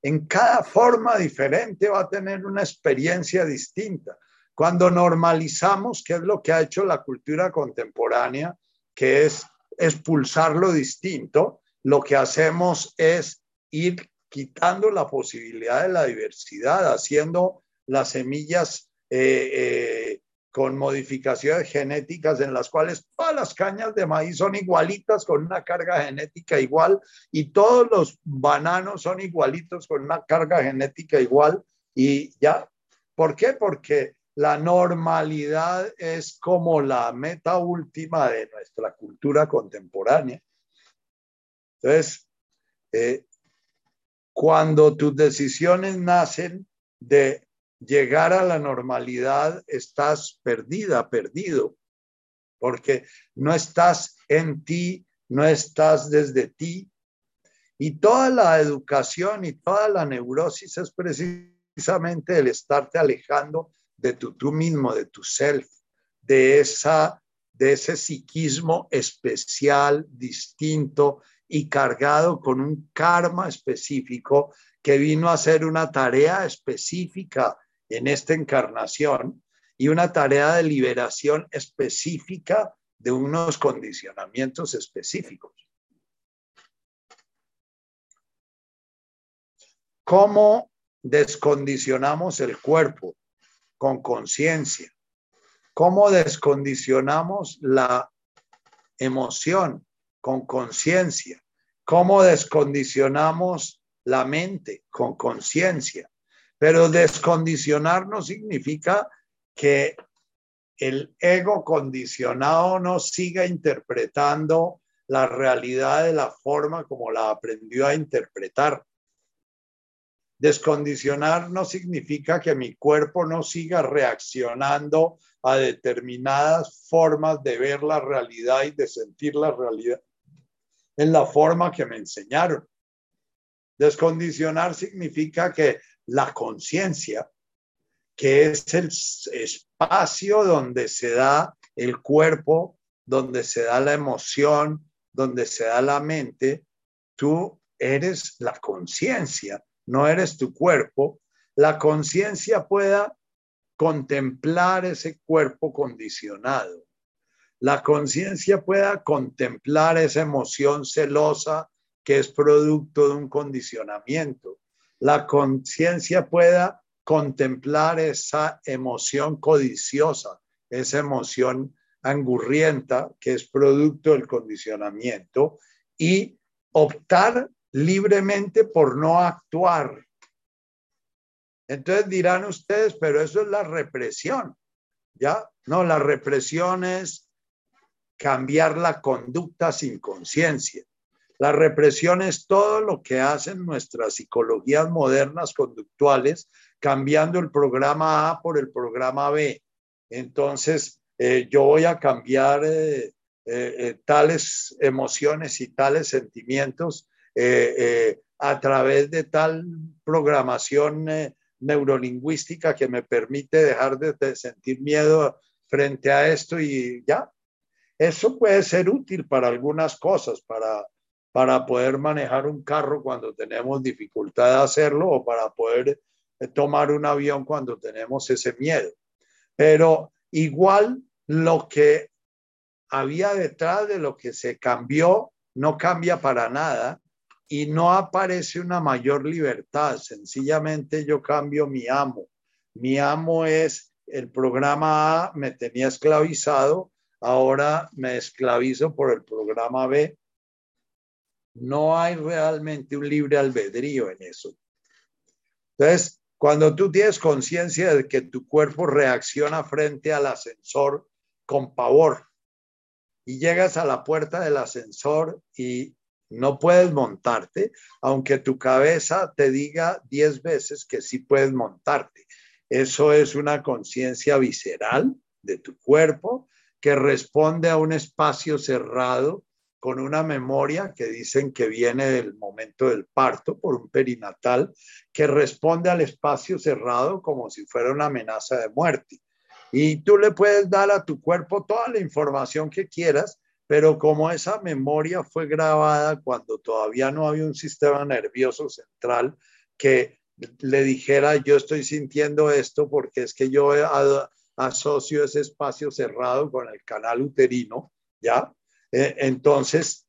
En cada forma diferente va a tener una experiencia distinta. Cuando normalizamos, que es lo que ha hecho la cultura contemporánea, que es expulsar lo distinto, lo que hacemos es ir quitando la posibilidad de la diversidad, haciendo las semillas eh, eh, con modificaciones genéticas en las cuales todas las cañas de maíz son igualitas con una carga genética igual y todos los bananos son igualitos con una carga genética igual y ya. ¿Por qué? Porque la normalidad es como la meta última de nuestra cultura contemporánea. Entonces, eh, cuando tus decisiones nacen de llegar a la normalidad, estás perdida, perdido, porque no estás en ti, no estás desde ti. Y toda la educación y toda la neurosis es precisamente el estarte alejando de tu tú mismo, de tu self, de esa de ese psiquismo especial, distinto y cargado con un karma específico que vino a hacer una tarea específica en esta encarnación y una tarea de liberación específica de unos condicionamientos específicos. ¿Cómo descondicionamos el cuerpo? Con conciencia. ¿Cómo descondicionamos la emoción? Con conciencia. ¿Cómo descondicionamos la mente? Con conciencia. Pero descondicionar no significa que el ego condicionado no siga interpretando la realidad de la forma como la aprendió a interpretar. Descondicionar no significa que mi cuerpo no siga reaccionando a determinadas formas de ver la realidad y de sentir la realidad en la forma que me enseñaron. Descondicionar significa que la conciencia, que es el espacio donde se da el cuerpo, donde se da la emoción, donde se da la mente, tú eres la conciencia, no eres tu cuerpo. La conciencia pueda contemplar ese cuerpo condicionado. La conciencia pueda contemplar esa emoción celosa que es producto de un condicionamiento la conciencia pueda contemplar esa emoción codiciosa, esa emoción angurrienta que es producto del condicionamiento y optar libremente por no actuar. Entonces dirán ustedes, pero eso es la represión, ¿ya? No, la represión es cambiar la conducta sin conciencia. La represión es todo lo que hacen nuestras psicologías modernas conductuales, cambiando el programa A por el programa B. Entonces, eh, yo voy a cambiar eh, eh, tales emociones y tales sentimientos a través de tal programación neurolingüística que me permite dejar de sentir miedo frente a esto y ya. Eso puede ser útil para algunas cosas, para para poder manejar un carro cuando tenemos dificultad de hacerlo o para poder eh, tomar un avión cuando tenemos ese miedo. Pero igual lo que había detrás de lo que se cambió no cambia para nada y no aparece una mayor libertad. Sencillamente yo cambio mi amo. Mi amo es el programa A, me tenía esclavizado, ahora me esclavizo por el programa B no hay realmente un libre albedrío en eso. Entonces, cuando tú tienes conciencia de que tu cuerpo reacciona frente al ascensor con pavor y llegas a la puerta del ascensor y no puedes montarte, aunque tu cabeza te diga diez veces que sí puedes montarte. Eso es una conciencia visceral de tu cuerpo que responde a un espacio cerrado con una memoria que dicen que viene del momento del parto por un perinatal, que responde al espacio cerrado como si fuera una amenaza de muerte. Y tú le puedes dar a tu cuerpo toda la información que quieras, pero como esa memoria fue grabada cuando todavía no había un sistema nervioso central que le dijera yo estoy sintiendo esto porque es que yo asocio ese espacio cerrado con el canal uterino, ¿ya? Eh, entonces,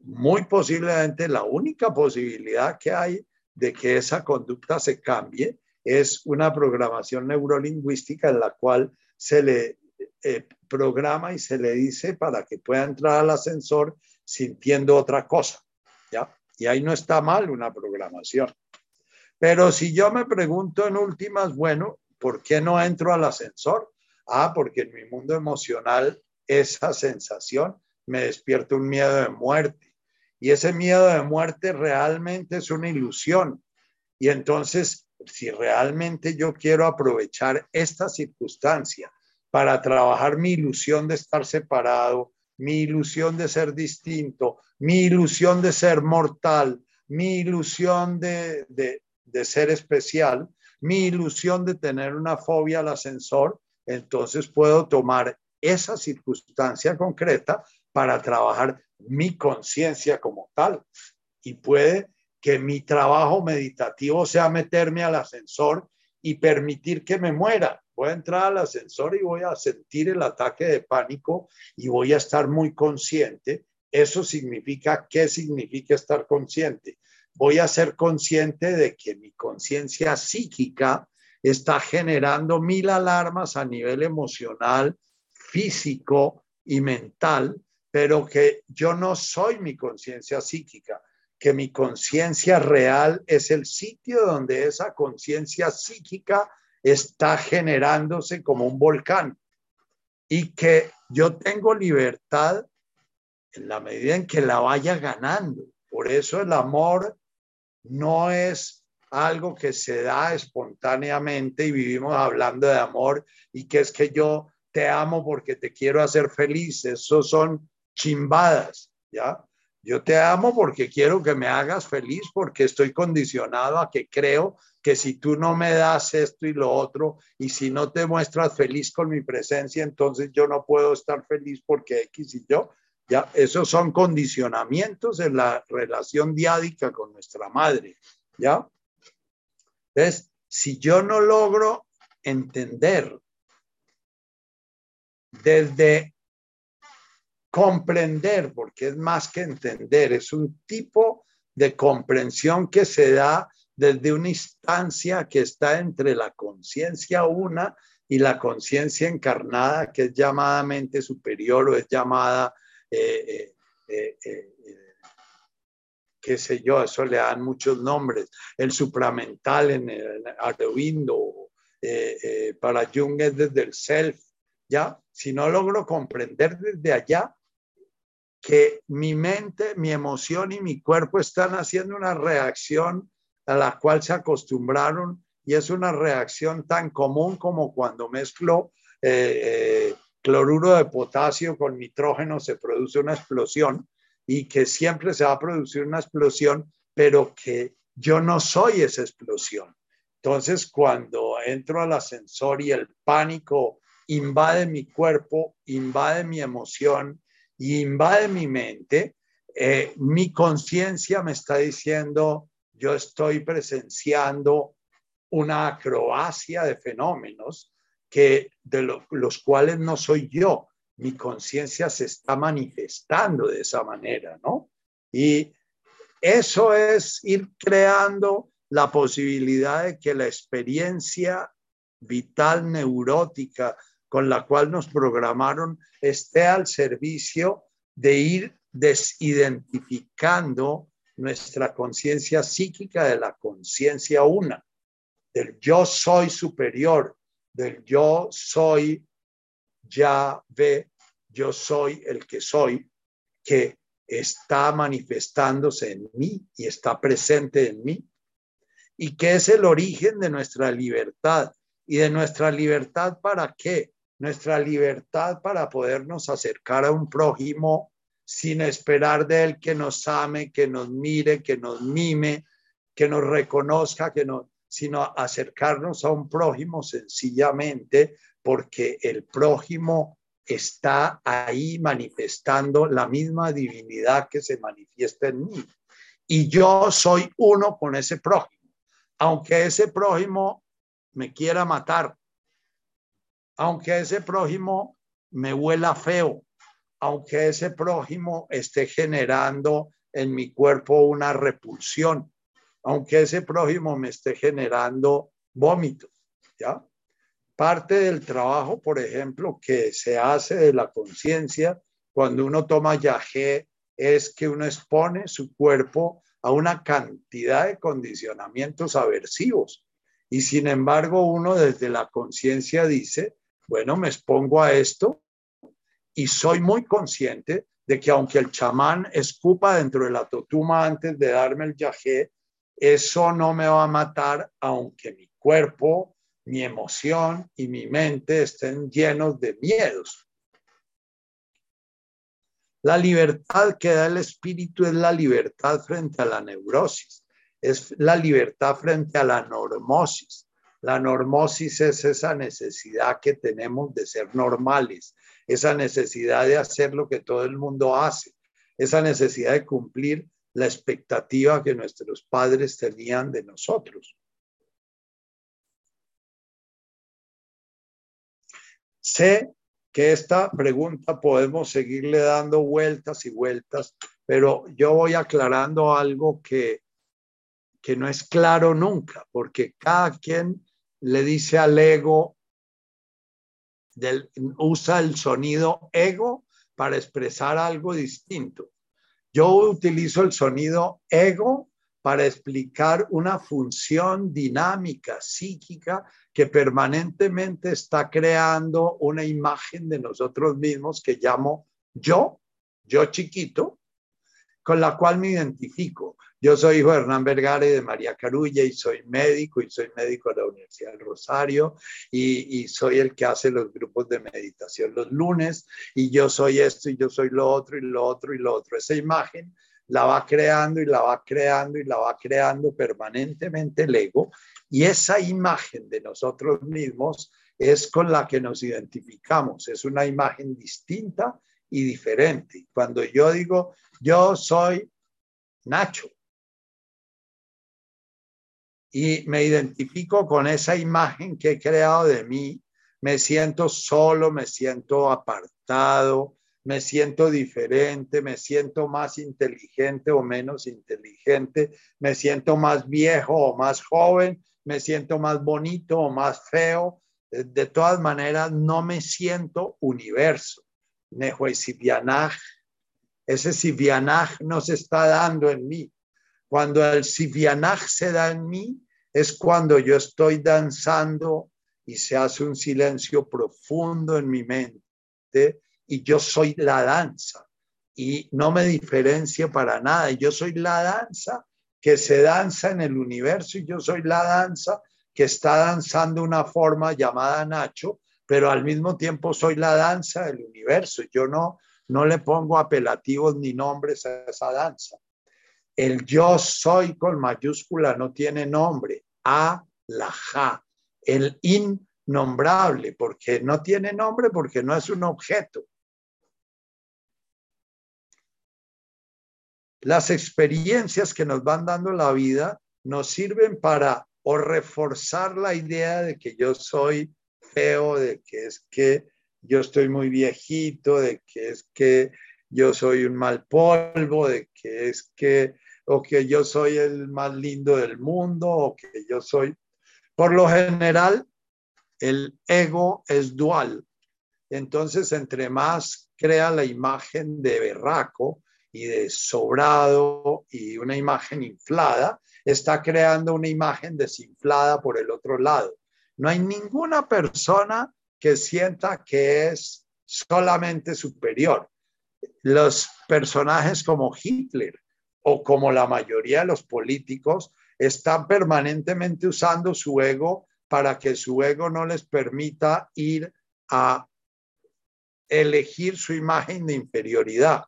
muy posiblemente la única posibilidad que hay de que esa conducta se cambie es una programación neurolingüística en la cual se le eh, programa y se le dice para que pueda entrar al ascensor sintiendo otra cosa, ¿ya? Y ahí no está mal una programación. Pero si yo me pregunto en últimas, bueno, ¿por qué no entro al ascensor? Ah, porque en mi mundo emocional esa sensación me despierta un miedo de muerte. Y ese miedo de muerte realmente es una ilusión. Y entonces, si realmente yo quiero aprovechar esta circunstancia para trabajar mi ilusión de estar separado, mi ilusión de ser distinto, mi ilusión de ser mortal, mi ilusión de, de ser especial, mi ilusión de tener una fobia al ascensor, entonces puedo tomar esa circunstancia concreta para trabajar mi conciencia como tal. Y puede que mi trabajo meditativo sea meterme al ascensor y permitir que me muera. Voy a entrar al ascensor y voy a sentir el ataque de pánico y voy a estar muy consciente. Eso significa, ¿qué significa estar consciente? Voy a ser consciente de que mi conciencia psíquica está generando mil alarmas a nivel emocional, físico y mental pero que yo no soy mi conciencia psíquica, que mi conciencia real es el sitio donde esa conciencia psíquica está generándose como un volcán y que yo tengo libertad en la medida en que la vaya ganando. Por eso el amor no es algo que se da espontáneamente y vivimos hablando de amor y que es que yo te amo porque te quiero hacer feliz. Esos son chimbadas, ¿ya? Yo te amo porque quiero que me hagas feliz, porque estoy condicionado a que creo que si tú no me das esto y lo otro, y si no te muestras feliz con mi presencia, entonces yo no puedo estar feliz porque X y yo, ya, esos son condicionamientos en la relación diádica con nuestra madre, ¿ya? Entonces, si yo no logro entender desde comprender, porque es más que entender, es un tipo de comprensión que se da desde una instancia que está entre la conciencia una y la conciencia encarnada, que es llamada mente superior o es llamada, eh, eh, eh, qué sé yo, eso le dan muchos nombres, el supramental en el Arduino, para Jung es desde el self, ¿ya? Si no logro comprender desde allá, que mi mente, mi emoción y mi cuerpo están haciendo una reacción a la cual se acostumbraron y es una reacción tan común como cuando mezclo eh, eh, cloruro de potasio con nitrógeno se produce una explosión y que siempre se va a producir una explosión, pero que yo no soy esa explosión. Entonces, cuando entro al ascensor y el pánico invade mi cuerpo, invade mi emoción, y invade mi mente, eh, mi conciencia me está diciendo, yo estoy presenciando una acrobacia de fenómenos que de los cuales no soy yo. Mi conciencia se está manifestando de esa manera, ¿no? Y eso es ir creando la posibilidad de que la experiencia vital neurótica con la cual nos programaron esté al servicio de ir desidentificando nuestra conciencia psíquica de la conciencia una, del yo soy superior, del yo soy ya ve, yo soy el que soy, que está manifestándose en mí y está presente en mí, y que es el origen de nuestra libertad. ¿Y de nuestra libertad para qué? Nuestra libertad para podernos acercar a un prójimo sin esperar de Él que nos ame, que nos mire, que nos mime, que nos reconozca, que no, sino acercarnos a un prójimo sencillamente porque el prójimo está ahí manifestando la misma divinidad que se manifiesta en mí. Y yo soy uno con ese prójimo, aunque ese prójimo me quiera matar, aunque ese prójimo me huela feo, aunque ese prójimo esté generando en mi cuerpo una repulsión, aunque ese prójimo me esté generando vómito, ¿ya? Parte del trabajo, por ejemplo, que se hace de la conciencia cuando uno toma yagé es que uno expone su cuerpo a una cantidad de condicionamientos aversivos. Y sin embargo, uno desde la conciencia dice, bueno, me expongo a esto y soy muy consciente de que aunque el chamán escupa dentro de la totuma antes de darme el yagé, eso no me va a matar aunque mi cuerpo, mi emoción y mi mente estén llenos de miedos. La libertad que da el espíritu es la libertad frente a la neurosis, es la libertad frente a la normosis. La normosis es esa necesidad que tenemos de ser normales, esa necesidad de hacer lo que todo el mundo hace, esa necesidad de cumplir la expectativa que nuestros padres tenían de nosotros. Sé que esta pregunta podemos seguirle dando vueltas y vueltas, pero yo voy aclarando algo que, que no es claro nunca, porque cada quien le dice al ego, usa el sonido ego para expresar algo distinto. Yo utilizo el sonido ego para explicar una función dinámica, psíquica, que permanentemente está creando una imagen de nosotros mismos que llamo yo, yo chiquito, con la cual me identifico. Yo soy hijo de Hernán Vergara y de María Carulla y soy médico y soy médico de la Universidad del Rosario y, y, soy el que hace los grupos de meditación los lunes y yo soy esto y yo soy lo otro y lo otro y lo otro. Esa imagen la va creando y la va creando y la va creando permanentemente el ego y esa imagen de nosotros mismos es con la que nos identificamos, es una imagen distinta y diferente. Cuando yo digo, yo soy Nacho, y me identifico con esa imagen que he creado de mí, me siento solo, me siento apartado, me siento diferente, me siento más inteligente o menos inteligente, me siento más viejo o más joven, me siento más bonito o más feo. De todas maneras, no me siento universo. Ese Sivianaj no se está dando en mí. Cuando el Sivianaj se da en mí, es cuando yo estoy danzando y se hace un silencio profundo en mi mente y yo soy la danza y no me diferencio para nada. Yo soy la danza que se danza en el universo y yo soy la danza que está danzando una forma llamada Nacho, pero al mismo tiempo soy la danza del universo. Yo no, no le pongo apelativos ni nombres a esa danza. El yo soy con mayúscula no tiene nombre. A, la ja. El innombrable, porque no tiene nombre, porque no es un objeto. las experiencias que nos van dando la vida nos sirven para o reforzar la idea de que yo soy de que es que yo estoy muy viejito, de que es que yo soy un mal polvo, de que es que, o que yo soy el más lindo del mundo, o que yo soy... Por lo general, el ego es dual. Entonces, entre más crea la imagen de berraco, y de sobrado y una imagen inflada, está creando una imagen desinflada por el otro lado. No hay ninguna persona que sienta que es solamente superior. Los personajes como Hitler o como la mayoría de los políticos están permanentemente usando su ego para que su ego no les permita ir a elegir su imagen de inferioridad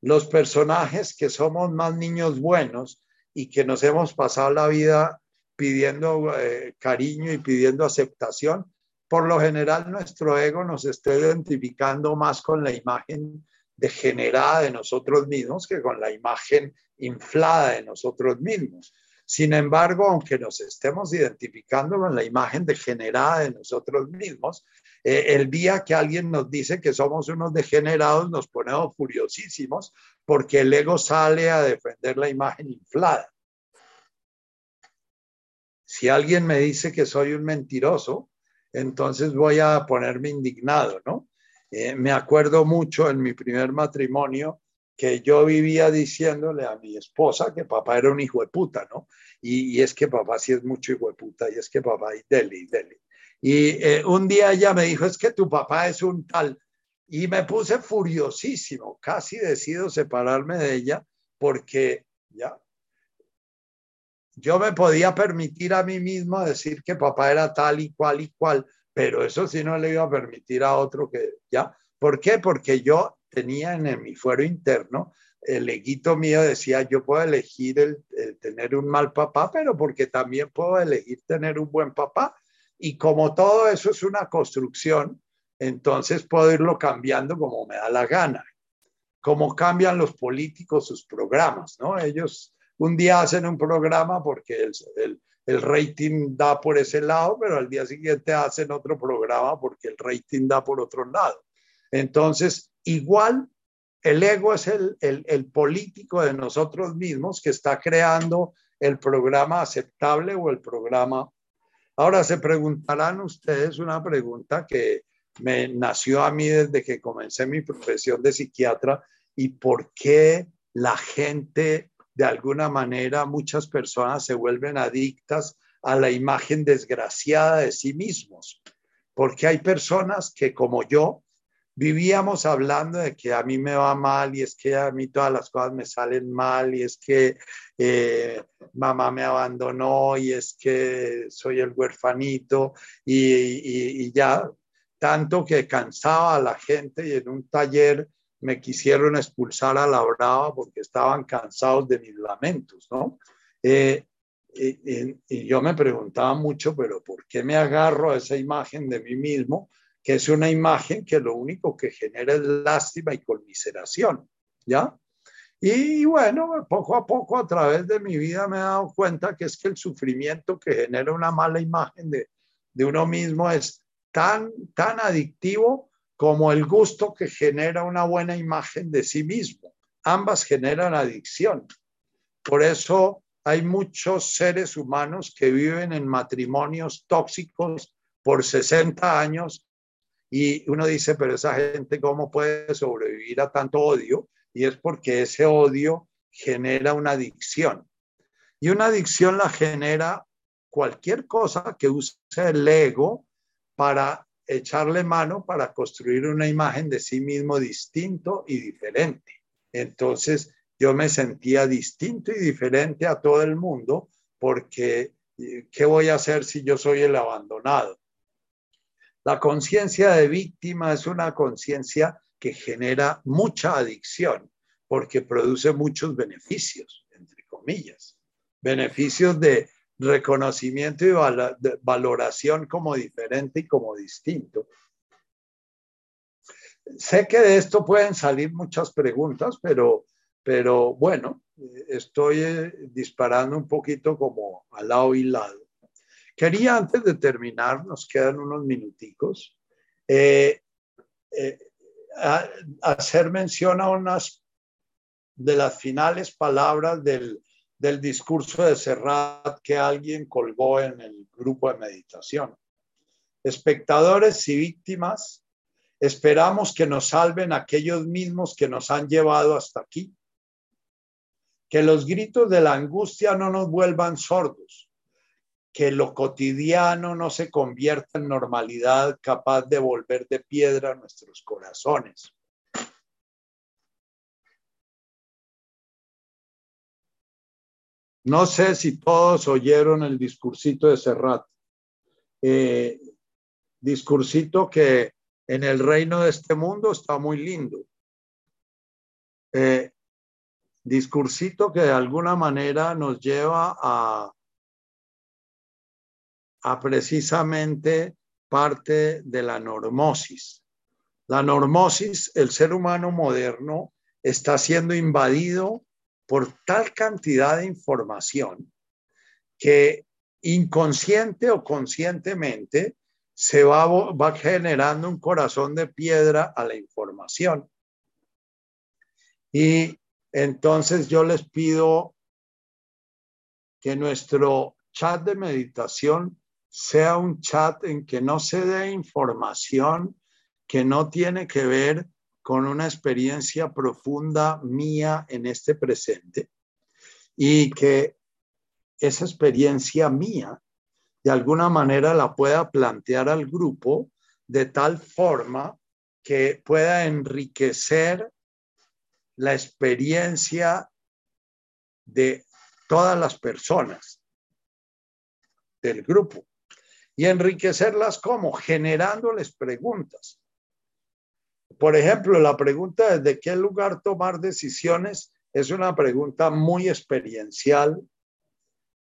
los personajes que somos más niños buenos y que nos hemos pasado la vida pidiendo eh, cariño y pidiendo aceptación, por lo general nuestro ego nos está identificando más con la imagen degenerada de nosotros mismos que con la imagen inflada de nosotros mismos. Sin embargo, aunque nos estemos identificando con la imagen degenerada de nosotros mismos, eh, el día que alguien nos dice que somos unos degenerados, nos ponemos furiosísimos porque el ego sale a defender la imagen inflada. Si alguien me dice que soy un mentiroso, entonces voy a ponerme indignado, ¿no? Eh, me acuerdo mucho en mi primer matrimonio que yo vivía diciéndole a mi esposa que papá era un hijo de puta, ¿no? Y, es que papá sí es mucho hijo de puta, y es que papá, y dele, y dele. Y eh, un día ella me dijo, es que tu papá es un tal. Y me puse furiosísimo, casi decido separarme de ella porque ya yo me podía permitir a mí mismo decir que papá era tal y cual y cual, pero eso sí no le iba a permitir a otro que ya. ¿Por qué? Porque yo tenía en mi fuero interno, el eguito mío decía, yo puedo elegir el, tener un mal papá, pero porque también puedo elegir tener un buen papá. Y como todo eso es una construcción, entonces puedo irlo cambiando como me da la gana. Como cambian los políticos sus programas, ¿no? Ellos un día hacen un programa porque el, el, rating da por ese lado, pero al día siguiente hacen otro programa porque el rating da por otro lado. Entonces, igual el ego es el, el, político de nosotros mismos que está creando el programa aceptable o el programa. Ahora se preguntarán ustedes una pregunta que me nació a mí desde que comencé mi profesión de psiquiatra y por qué la gente, de alguna manera, muchas personas se vuelven adictas a la imagen desgraciada de sí mismos. Porque hay personas que como yo vivíamos hablando de que a mí me va mal y es que a mí todas las cosas me salen mal y es que eh, mamá me abandonó y es que soy el huerfanito y, y, ya tanto que cansaba a la gente y en un taller me quisieron expulsar a la brava porque estaban cansados de mis lamentos, ¿no? Eh, y, yo me preguntaba mucho, pero ¿por qué me agarro a esa imagen de mí mismo que es una imagen que lo único que genera es lástima y conmiseración, ¿ya? Y bueno, poco a poco a través de mi vida me he dado cuenta que es que el sufrimiento que genera una mala imagen de, de uno mismo es tan, tan adictivo como el gusto que genera una buena imagen de sí mismo. Ambas generan adicción. Por eso hay muchos seres humanos que viven en matrimonios tóxicos por 60 años y uno dice, pero esa gente, ¿cómo puede sobrevivir a tanto odio? Y es porque ese odio genera una adicción. Y una adicción la genera cualquier cosa que use el ego para echarle mano para construir una imagen de sí mismo distinto y diferente. Entonces yo me sentía distinto y diferente a todo el mundo porque ¿qué voy a hacer si yo soy el abandonado? La conciencia de víctima es una conciencia que genera mucha adicción porque produce muchos beneficios, entre comillas, beneficios de reconocimiento y valoración como diferente y como distinto. Sé que de esto pueden salir muchas preguntas, pero, pero bueno, estoy eh, disparando un poquito como al lado y lado. Quería antes de terminar, nos quedan unos minuticos, eh, eh, hacer mención a unas de las finales palabras del, del discurso de Serrat que alguien colgó en el grupo de meditación. Espectadores y víctimas, esperamos que nos salven aquellos mismos que nos han llevado hasta aquí. Que los gritos de la angustia no nos vuelvan sordos que lo cotidiano no se convierta en normalidad capaz de volver de piedra nuestros corazones. No sé si todos oyeron el discursito de Serrat. Eh, discursito que en el reino de este mundo está muy lindo. eh, discursito que de alguna manera nos lleva a, a precisamente parte de la normosis. La normosis, el ser humano moderno está siendo invadido por tal cantidad de información que inconsciente o conscientemente se va, va generando un corazón de piedra a la información. Y entonces yo les pido que nuestro chat de meditación sea un chat en que no se dé información que no tiene que ver con una experiencia profunda mía en este presente y que esa experiencia mía de alguna manera la pueda plantear al grupo de tal forma que pueda enriquecer la experiencia de todas las personas del grupo y enriquecerlas como generándoles preguntas. Por ejemplo, la pregunta de qué lugar tomar decisiones es una pregunta muy experiencial.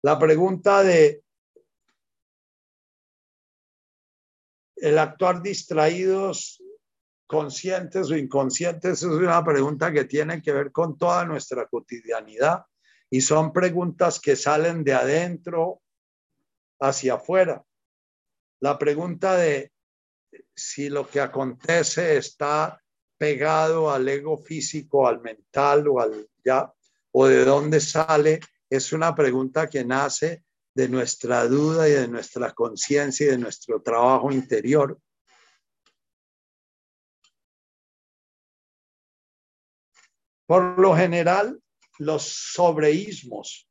La pregunta de el actuar distraídos, conscientes o inconscientes, es una pregunta que tiene que ver con toda nuestra cotidianidad y son preguntas que salen de adentro hacia afuera. La pregunta de si lo que acontece está pegado al ego físico, al mental o al ya, o de dónde sale, es una pregunta que nace de nuestra duda y de nuestra conciencia y de nuestro trabajo interior. Por lo general, los sobreísmos,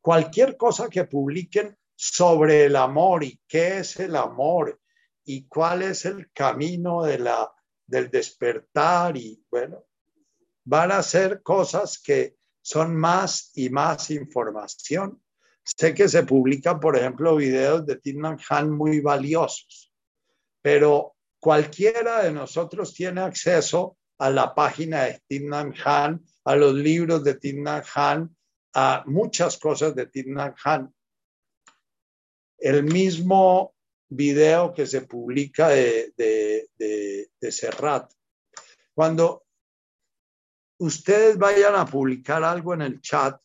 cualquier cosa que publiquen sobre el amor y qué es el amor y cuál es el camino de la, del despertar y bueno, van a ser cosas que son más y más información. Sé que se publican, por ejemplo, videos de Tinman Han muy valiosos, pero cualquiera de nosotros tiene acceso a la página de Tinman Han, a los libros de Tinman Han, a muchas cosas de Tinman Han. El mismo video que se publica de, de, Serrat. Cuando ustedes vayan a publicar algo en el chat,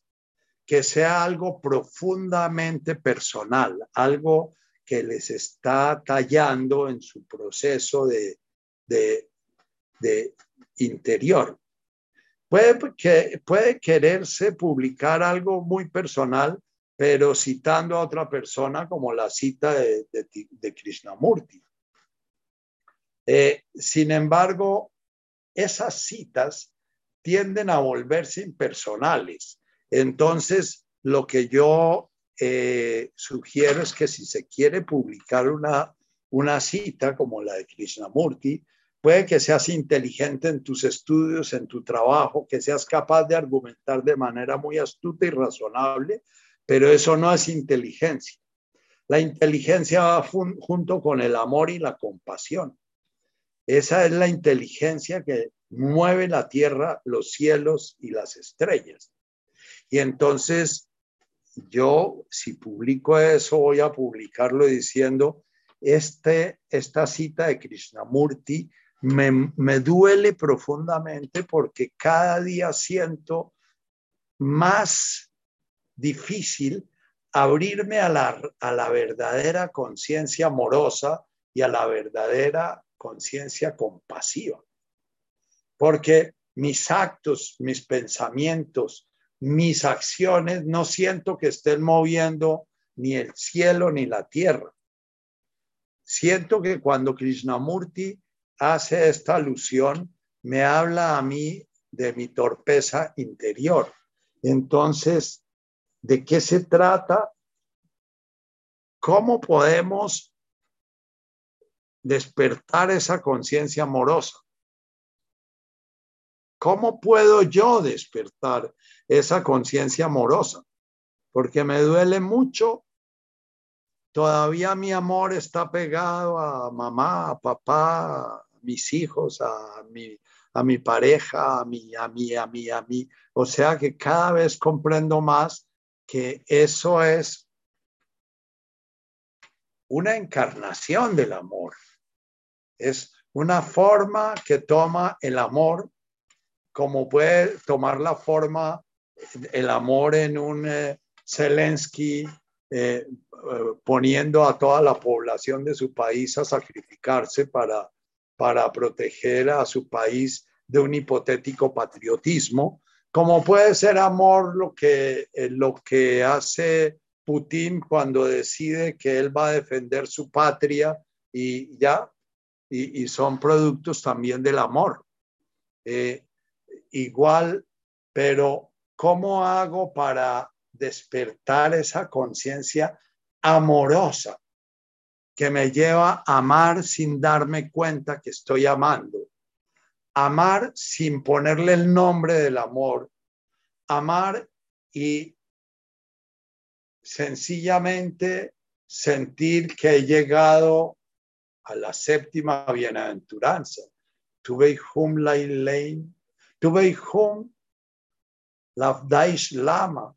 que sea algo profundamente personal, algo que les está tallando en su proceso de, de, de interior. Puede, que, puede quererse publicar algo muy personal pero citando a otra persona como la cita de, de, Krishnamurti. Eh, sin embargo, esas citas tienden a volverse impersonales. Entonces, lo que yo eh, sugiero es que si se quiere publicar una, una cita como la de Krishnamurti, puede que seas inteligente en tus estudios, en tu trabajo, que seas capaz de argumentar de manera muy astuta y razonable, pero eso no es inteligencia. La inteligencia va junto con el amor y la compasión. Esa es la inteligencia que mueve la tierra, los cielos y las estrellas. Y entonces yo, si publico eso, voy a publicarlo diciendo, este, esta cita de Krishnamurti me, me duele profundamente porque cada día siento más difícil abrirme a la, a la verdadera conciencia amorosa y a la verdadera conciencia compasiva. Porque mis actos, mis pensamientos, mis acciones no siento que estén moviendo ni el cielo ni la tierra. Siento que cuando Krishnamurti hace esta alusión, me habla a mí de mi torpeza interior. Entonces, ¿De qué se trata? ¿Cómo podemos despertar esa conciencia amorosa? ¿Cómo puedo yo despertar esa conciencia amorosa? Porque me duele mucho. Todavía mi amor está pegado a mamá, a papá, a mis hijos, a mi, a mi pareja, a mí, a mí, a mí, a mí. O sea que cada vez comprendo más que eso es una encarnación del amor. Es una forma que toma el amor como puede tomar la forma el amor en un eh, Zelensky eh, poniendo a toda la población de su país a sacrificarse para, para proteger a su país de un hipotético patriotismo, como puede ser amor lo que, eh, lo que hace Putin cuando decide que él va a defender su patria y ya, y, son productos también del amor. Eh, igual, pero ¿cómo hago para despertar esa conciencia amorosa que me lleva a amar sin darme cuenta que estoy amando? Amar sin ponerle el nombre del amor. Amar y sencillamente sentir que he llegado a la séptima bienaventuranza. Tuve hum la tuve hum la daish lama,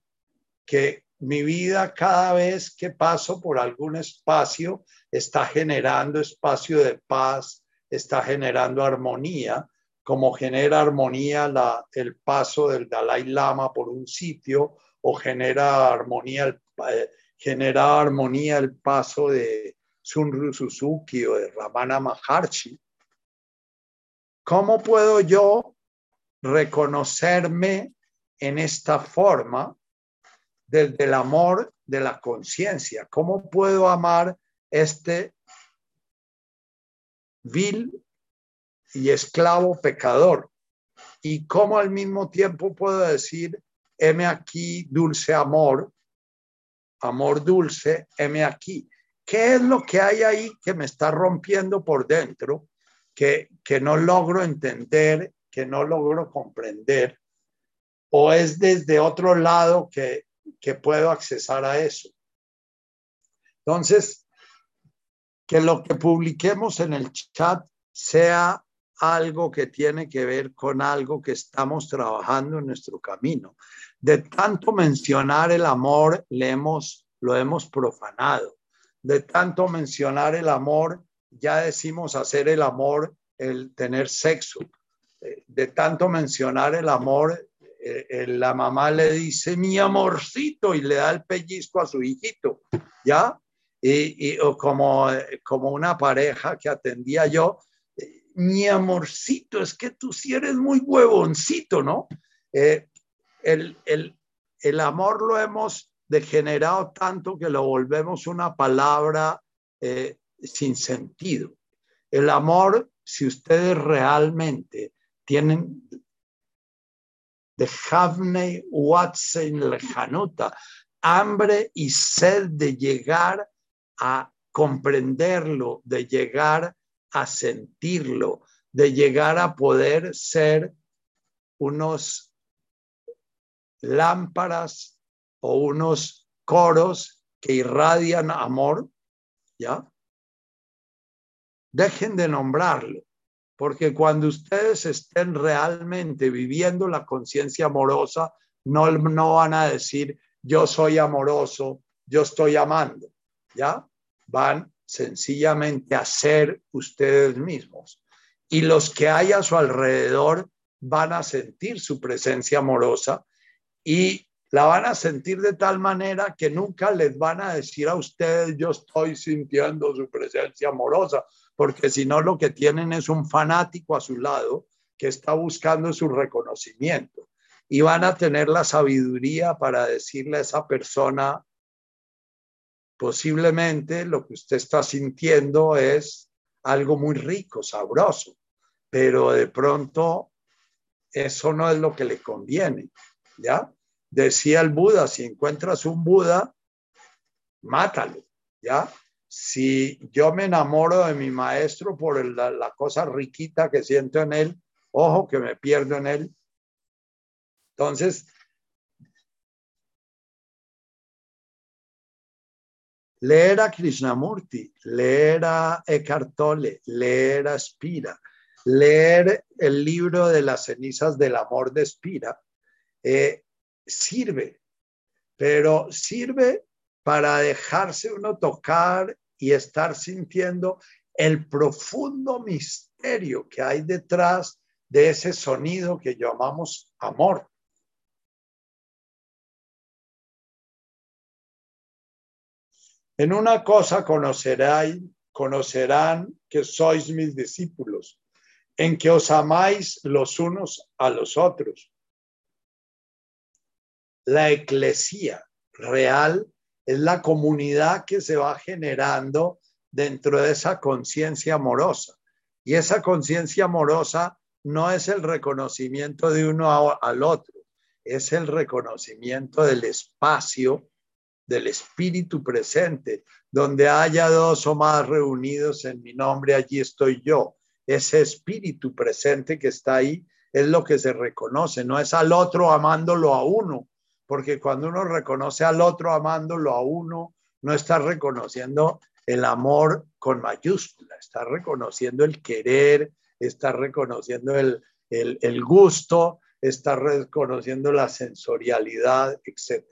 que mi vida cada vez que paso por algún espacio está generando espacio de paz, está generando armonía, como genera armonía el paso del Dalai Lama por un sitio o genera armonía el, eh, genera armonía el paso de Sunru Suzuki o de Ramana Maharshi. ¿Cómo puedo yo reconocerme en esta forma desde el amor de la conciencia? ¿Cómo puedo amar este vil y esclavo pecador? Y cómo al mismo tiempo puedo decir, heme aquí, dulce amor, amor dulce, heme aquí. ¿Qué es lo que hay ahí que me está rompiendo por dentro, que, que no logro entender, que no logro comprender? ¿O es desde otro lado que, que puedo accesar a eso? Entonces, que lo que publiquemos en el chat sea algo que tiene que ver con algo que estamos trabajando en nuestro camino. De tanto mencionar el amor, le lo hemos profanado. De tanto mencionar el amor, ya decimos hacer el amor, el tener sexo. De tanto mencionar el amor, eh, eh, la mamá le dice mi amorcito y le da el pellizco a su hijito, ¿ya? Y, como, como una pareja que atendía yo, mi amorcito, es que tú sí eres muy huevoncito, ¿no? Eh, el, el, amor lo hemos degenerado tanto que lo volvemos una palabra eh, sin sentido. El amor, si ustedes realmente tienen de Havnei Watson Lejanuta, hambre y sed de llegar a comprenderlo, de llegar a sentirlo, de llegar a poder ser unos lámparas o unos coros que irradian amor, ¿ya? Dejen de nombrarlo, porque cuando ustedes estén realmente viviendo la conciencia amorosa, no, no van a decir, yo soy amoroso, yo estoy amando, ¿ya? Van sencillamente a ser ustedes mismos. Y los que hay a su alrededor van a sentir su presencia amorosa y la van a sentir de tal manera que nunca les van a decir a ustedes yo estoy sintiendo su presencia amorosa, porque si no lo que tienen es un fanático a su lado que está buscando su reconocimiento y van a tener la sabiduría para decirle a esa persona posiblemente lo que usted está sintiendo es algo muy rico, sabroso, pero de pronto eso no es lo que le conviene, ¿ya? Decía el Buda, si encuentras un Buda, mátalo, ¿ya? Si yo me enamoro de mi maestro por la, la cosa riquita que siento en él, ojo que me pierdo en él. Entonces, leer a Krishnamurti, leer a Eckhart Tolle, leer a Spira, leer el libro de las cenizas del amor de Espira eh, sirve, pero sirve para dejarse uno tocar y estar sintiendo el profundo misterio que hay detrás de ese sonido que llamamos amor. En una cosa conocerán, conocerán que sois mis discípulos, en que os amáis los unos a los otros. La eclesía real es la comunidad que se va generando dentro de esa conciencia amorosa. Y esa conciencia amorosa no es el reconocimiento de uno al otro, es el reconocimiento del espacio, del espíritu presente, donde haya dos o más reunidos en mi nombre, allí estoy yo. Ese espíritu presente que está ahí es lo que se reconoce, no es al otro amándolo a uno, porque cuando uno reconoce al otro amándolo a uno, no está reconociendo el amor con mayúscula, está reconociendo el querer, está reconociendo el, el, gusto, está reconociendo la sensorialidad, etc.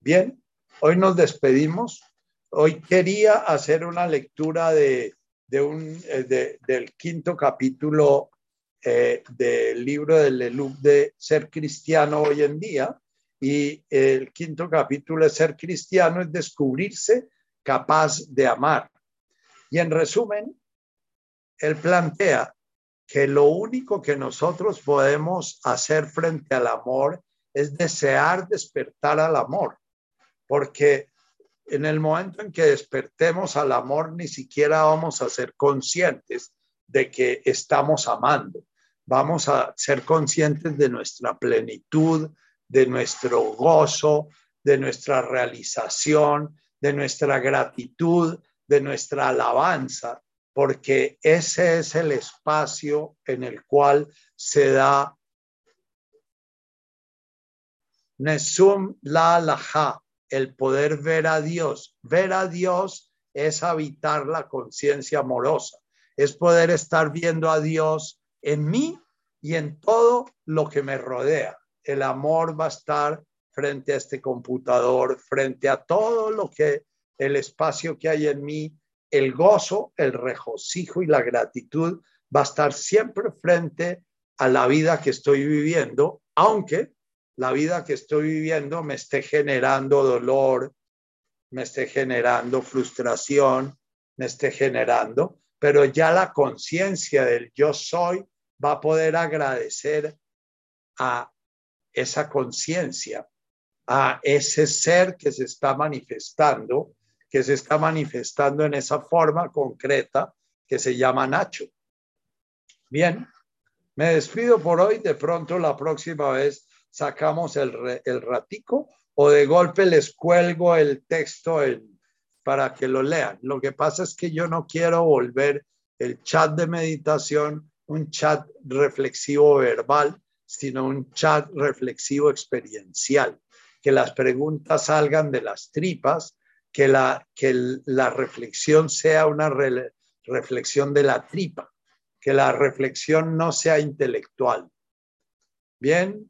Bien, hoy nos despedimos. Hoy quería hacer una lectura de, eh, del quinto capítulo eh, del libro de Leloup de Ser Cristiano hoy en día. Y el quinto capítulo de Ser Cristiano es descubrirse capaz de amar. Y en resumen, él plantea que lo único que nosotros podemos hacer frente al amor es desear despertar al amor, porque en el momento en que despertemos al amor, ni siquiera vamos a ser conscientes de que estamos amando. Vamos a ser conscientes de nuestra plenitud, de nuestro gozo, de nuestra realización, de nuestra gratitud, de nuestra alabanza, porque ese es el espacio en el cual se da Nesum la laja, el poder ver a Dios. Ver a Dios es habitar la conciencia amorosa, es poder estar viendo a Dios en mí y en todo lo que me rodea. El amor va a estar frente a este computador, frente a todo lo que el espacio que hay en mí, el gozo, el regocijo y la gratitud va a estar siempre frente a la vida que estoy viviendo, aunque la vida que estoy viviendo me esté generando dolor, me esté generando frustración, me esté generando, pero ya la conciencia del yo soy va a poder agradecer a esa conciencia a ese ser que se está manifestando, que se está manifestando en esa forma concreta que se llama Nacho. Bien, me despido por hoy. De pronto la próxima vez sacamos el, el ratico o de golpe les cuelgo el texto para que lo lean. Lo que pasa es que yo no quiero volver el chat de meditación un chat reflexivo verbal, sino un chat reflexivo experiencial que las preguntas salgan de las tripas, que la, que la reflexión sea una reflexión de la tripa, que la reflexión no sea intelectual. Bien,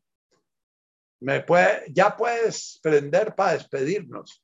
me puede, ya puedes prender para despedirnos.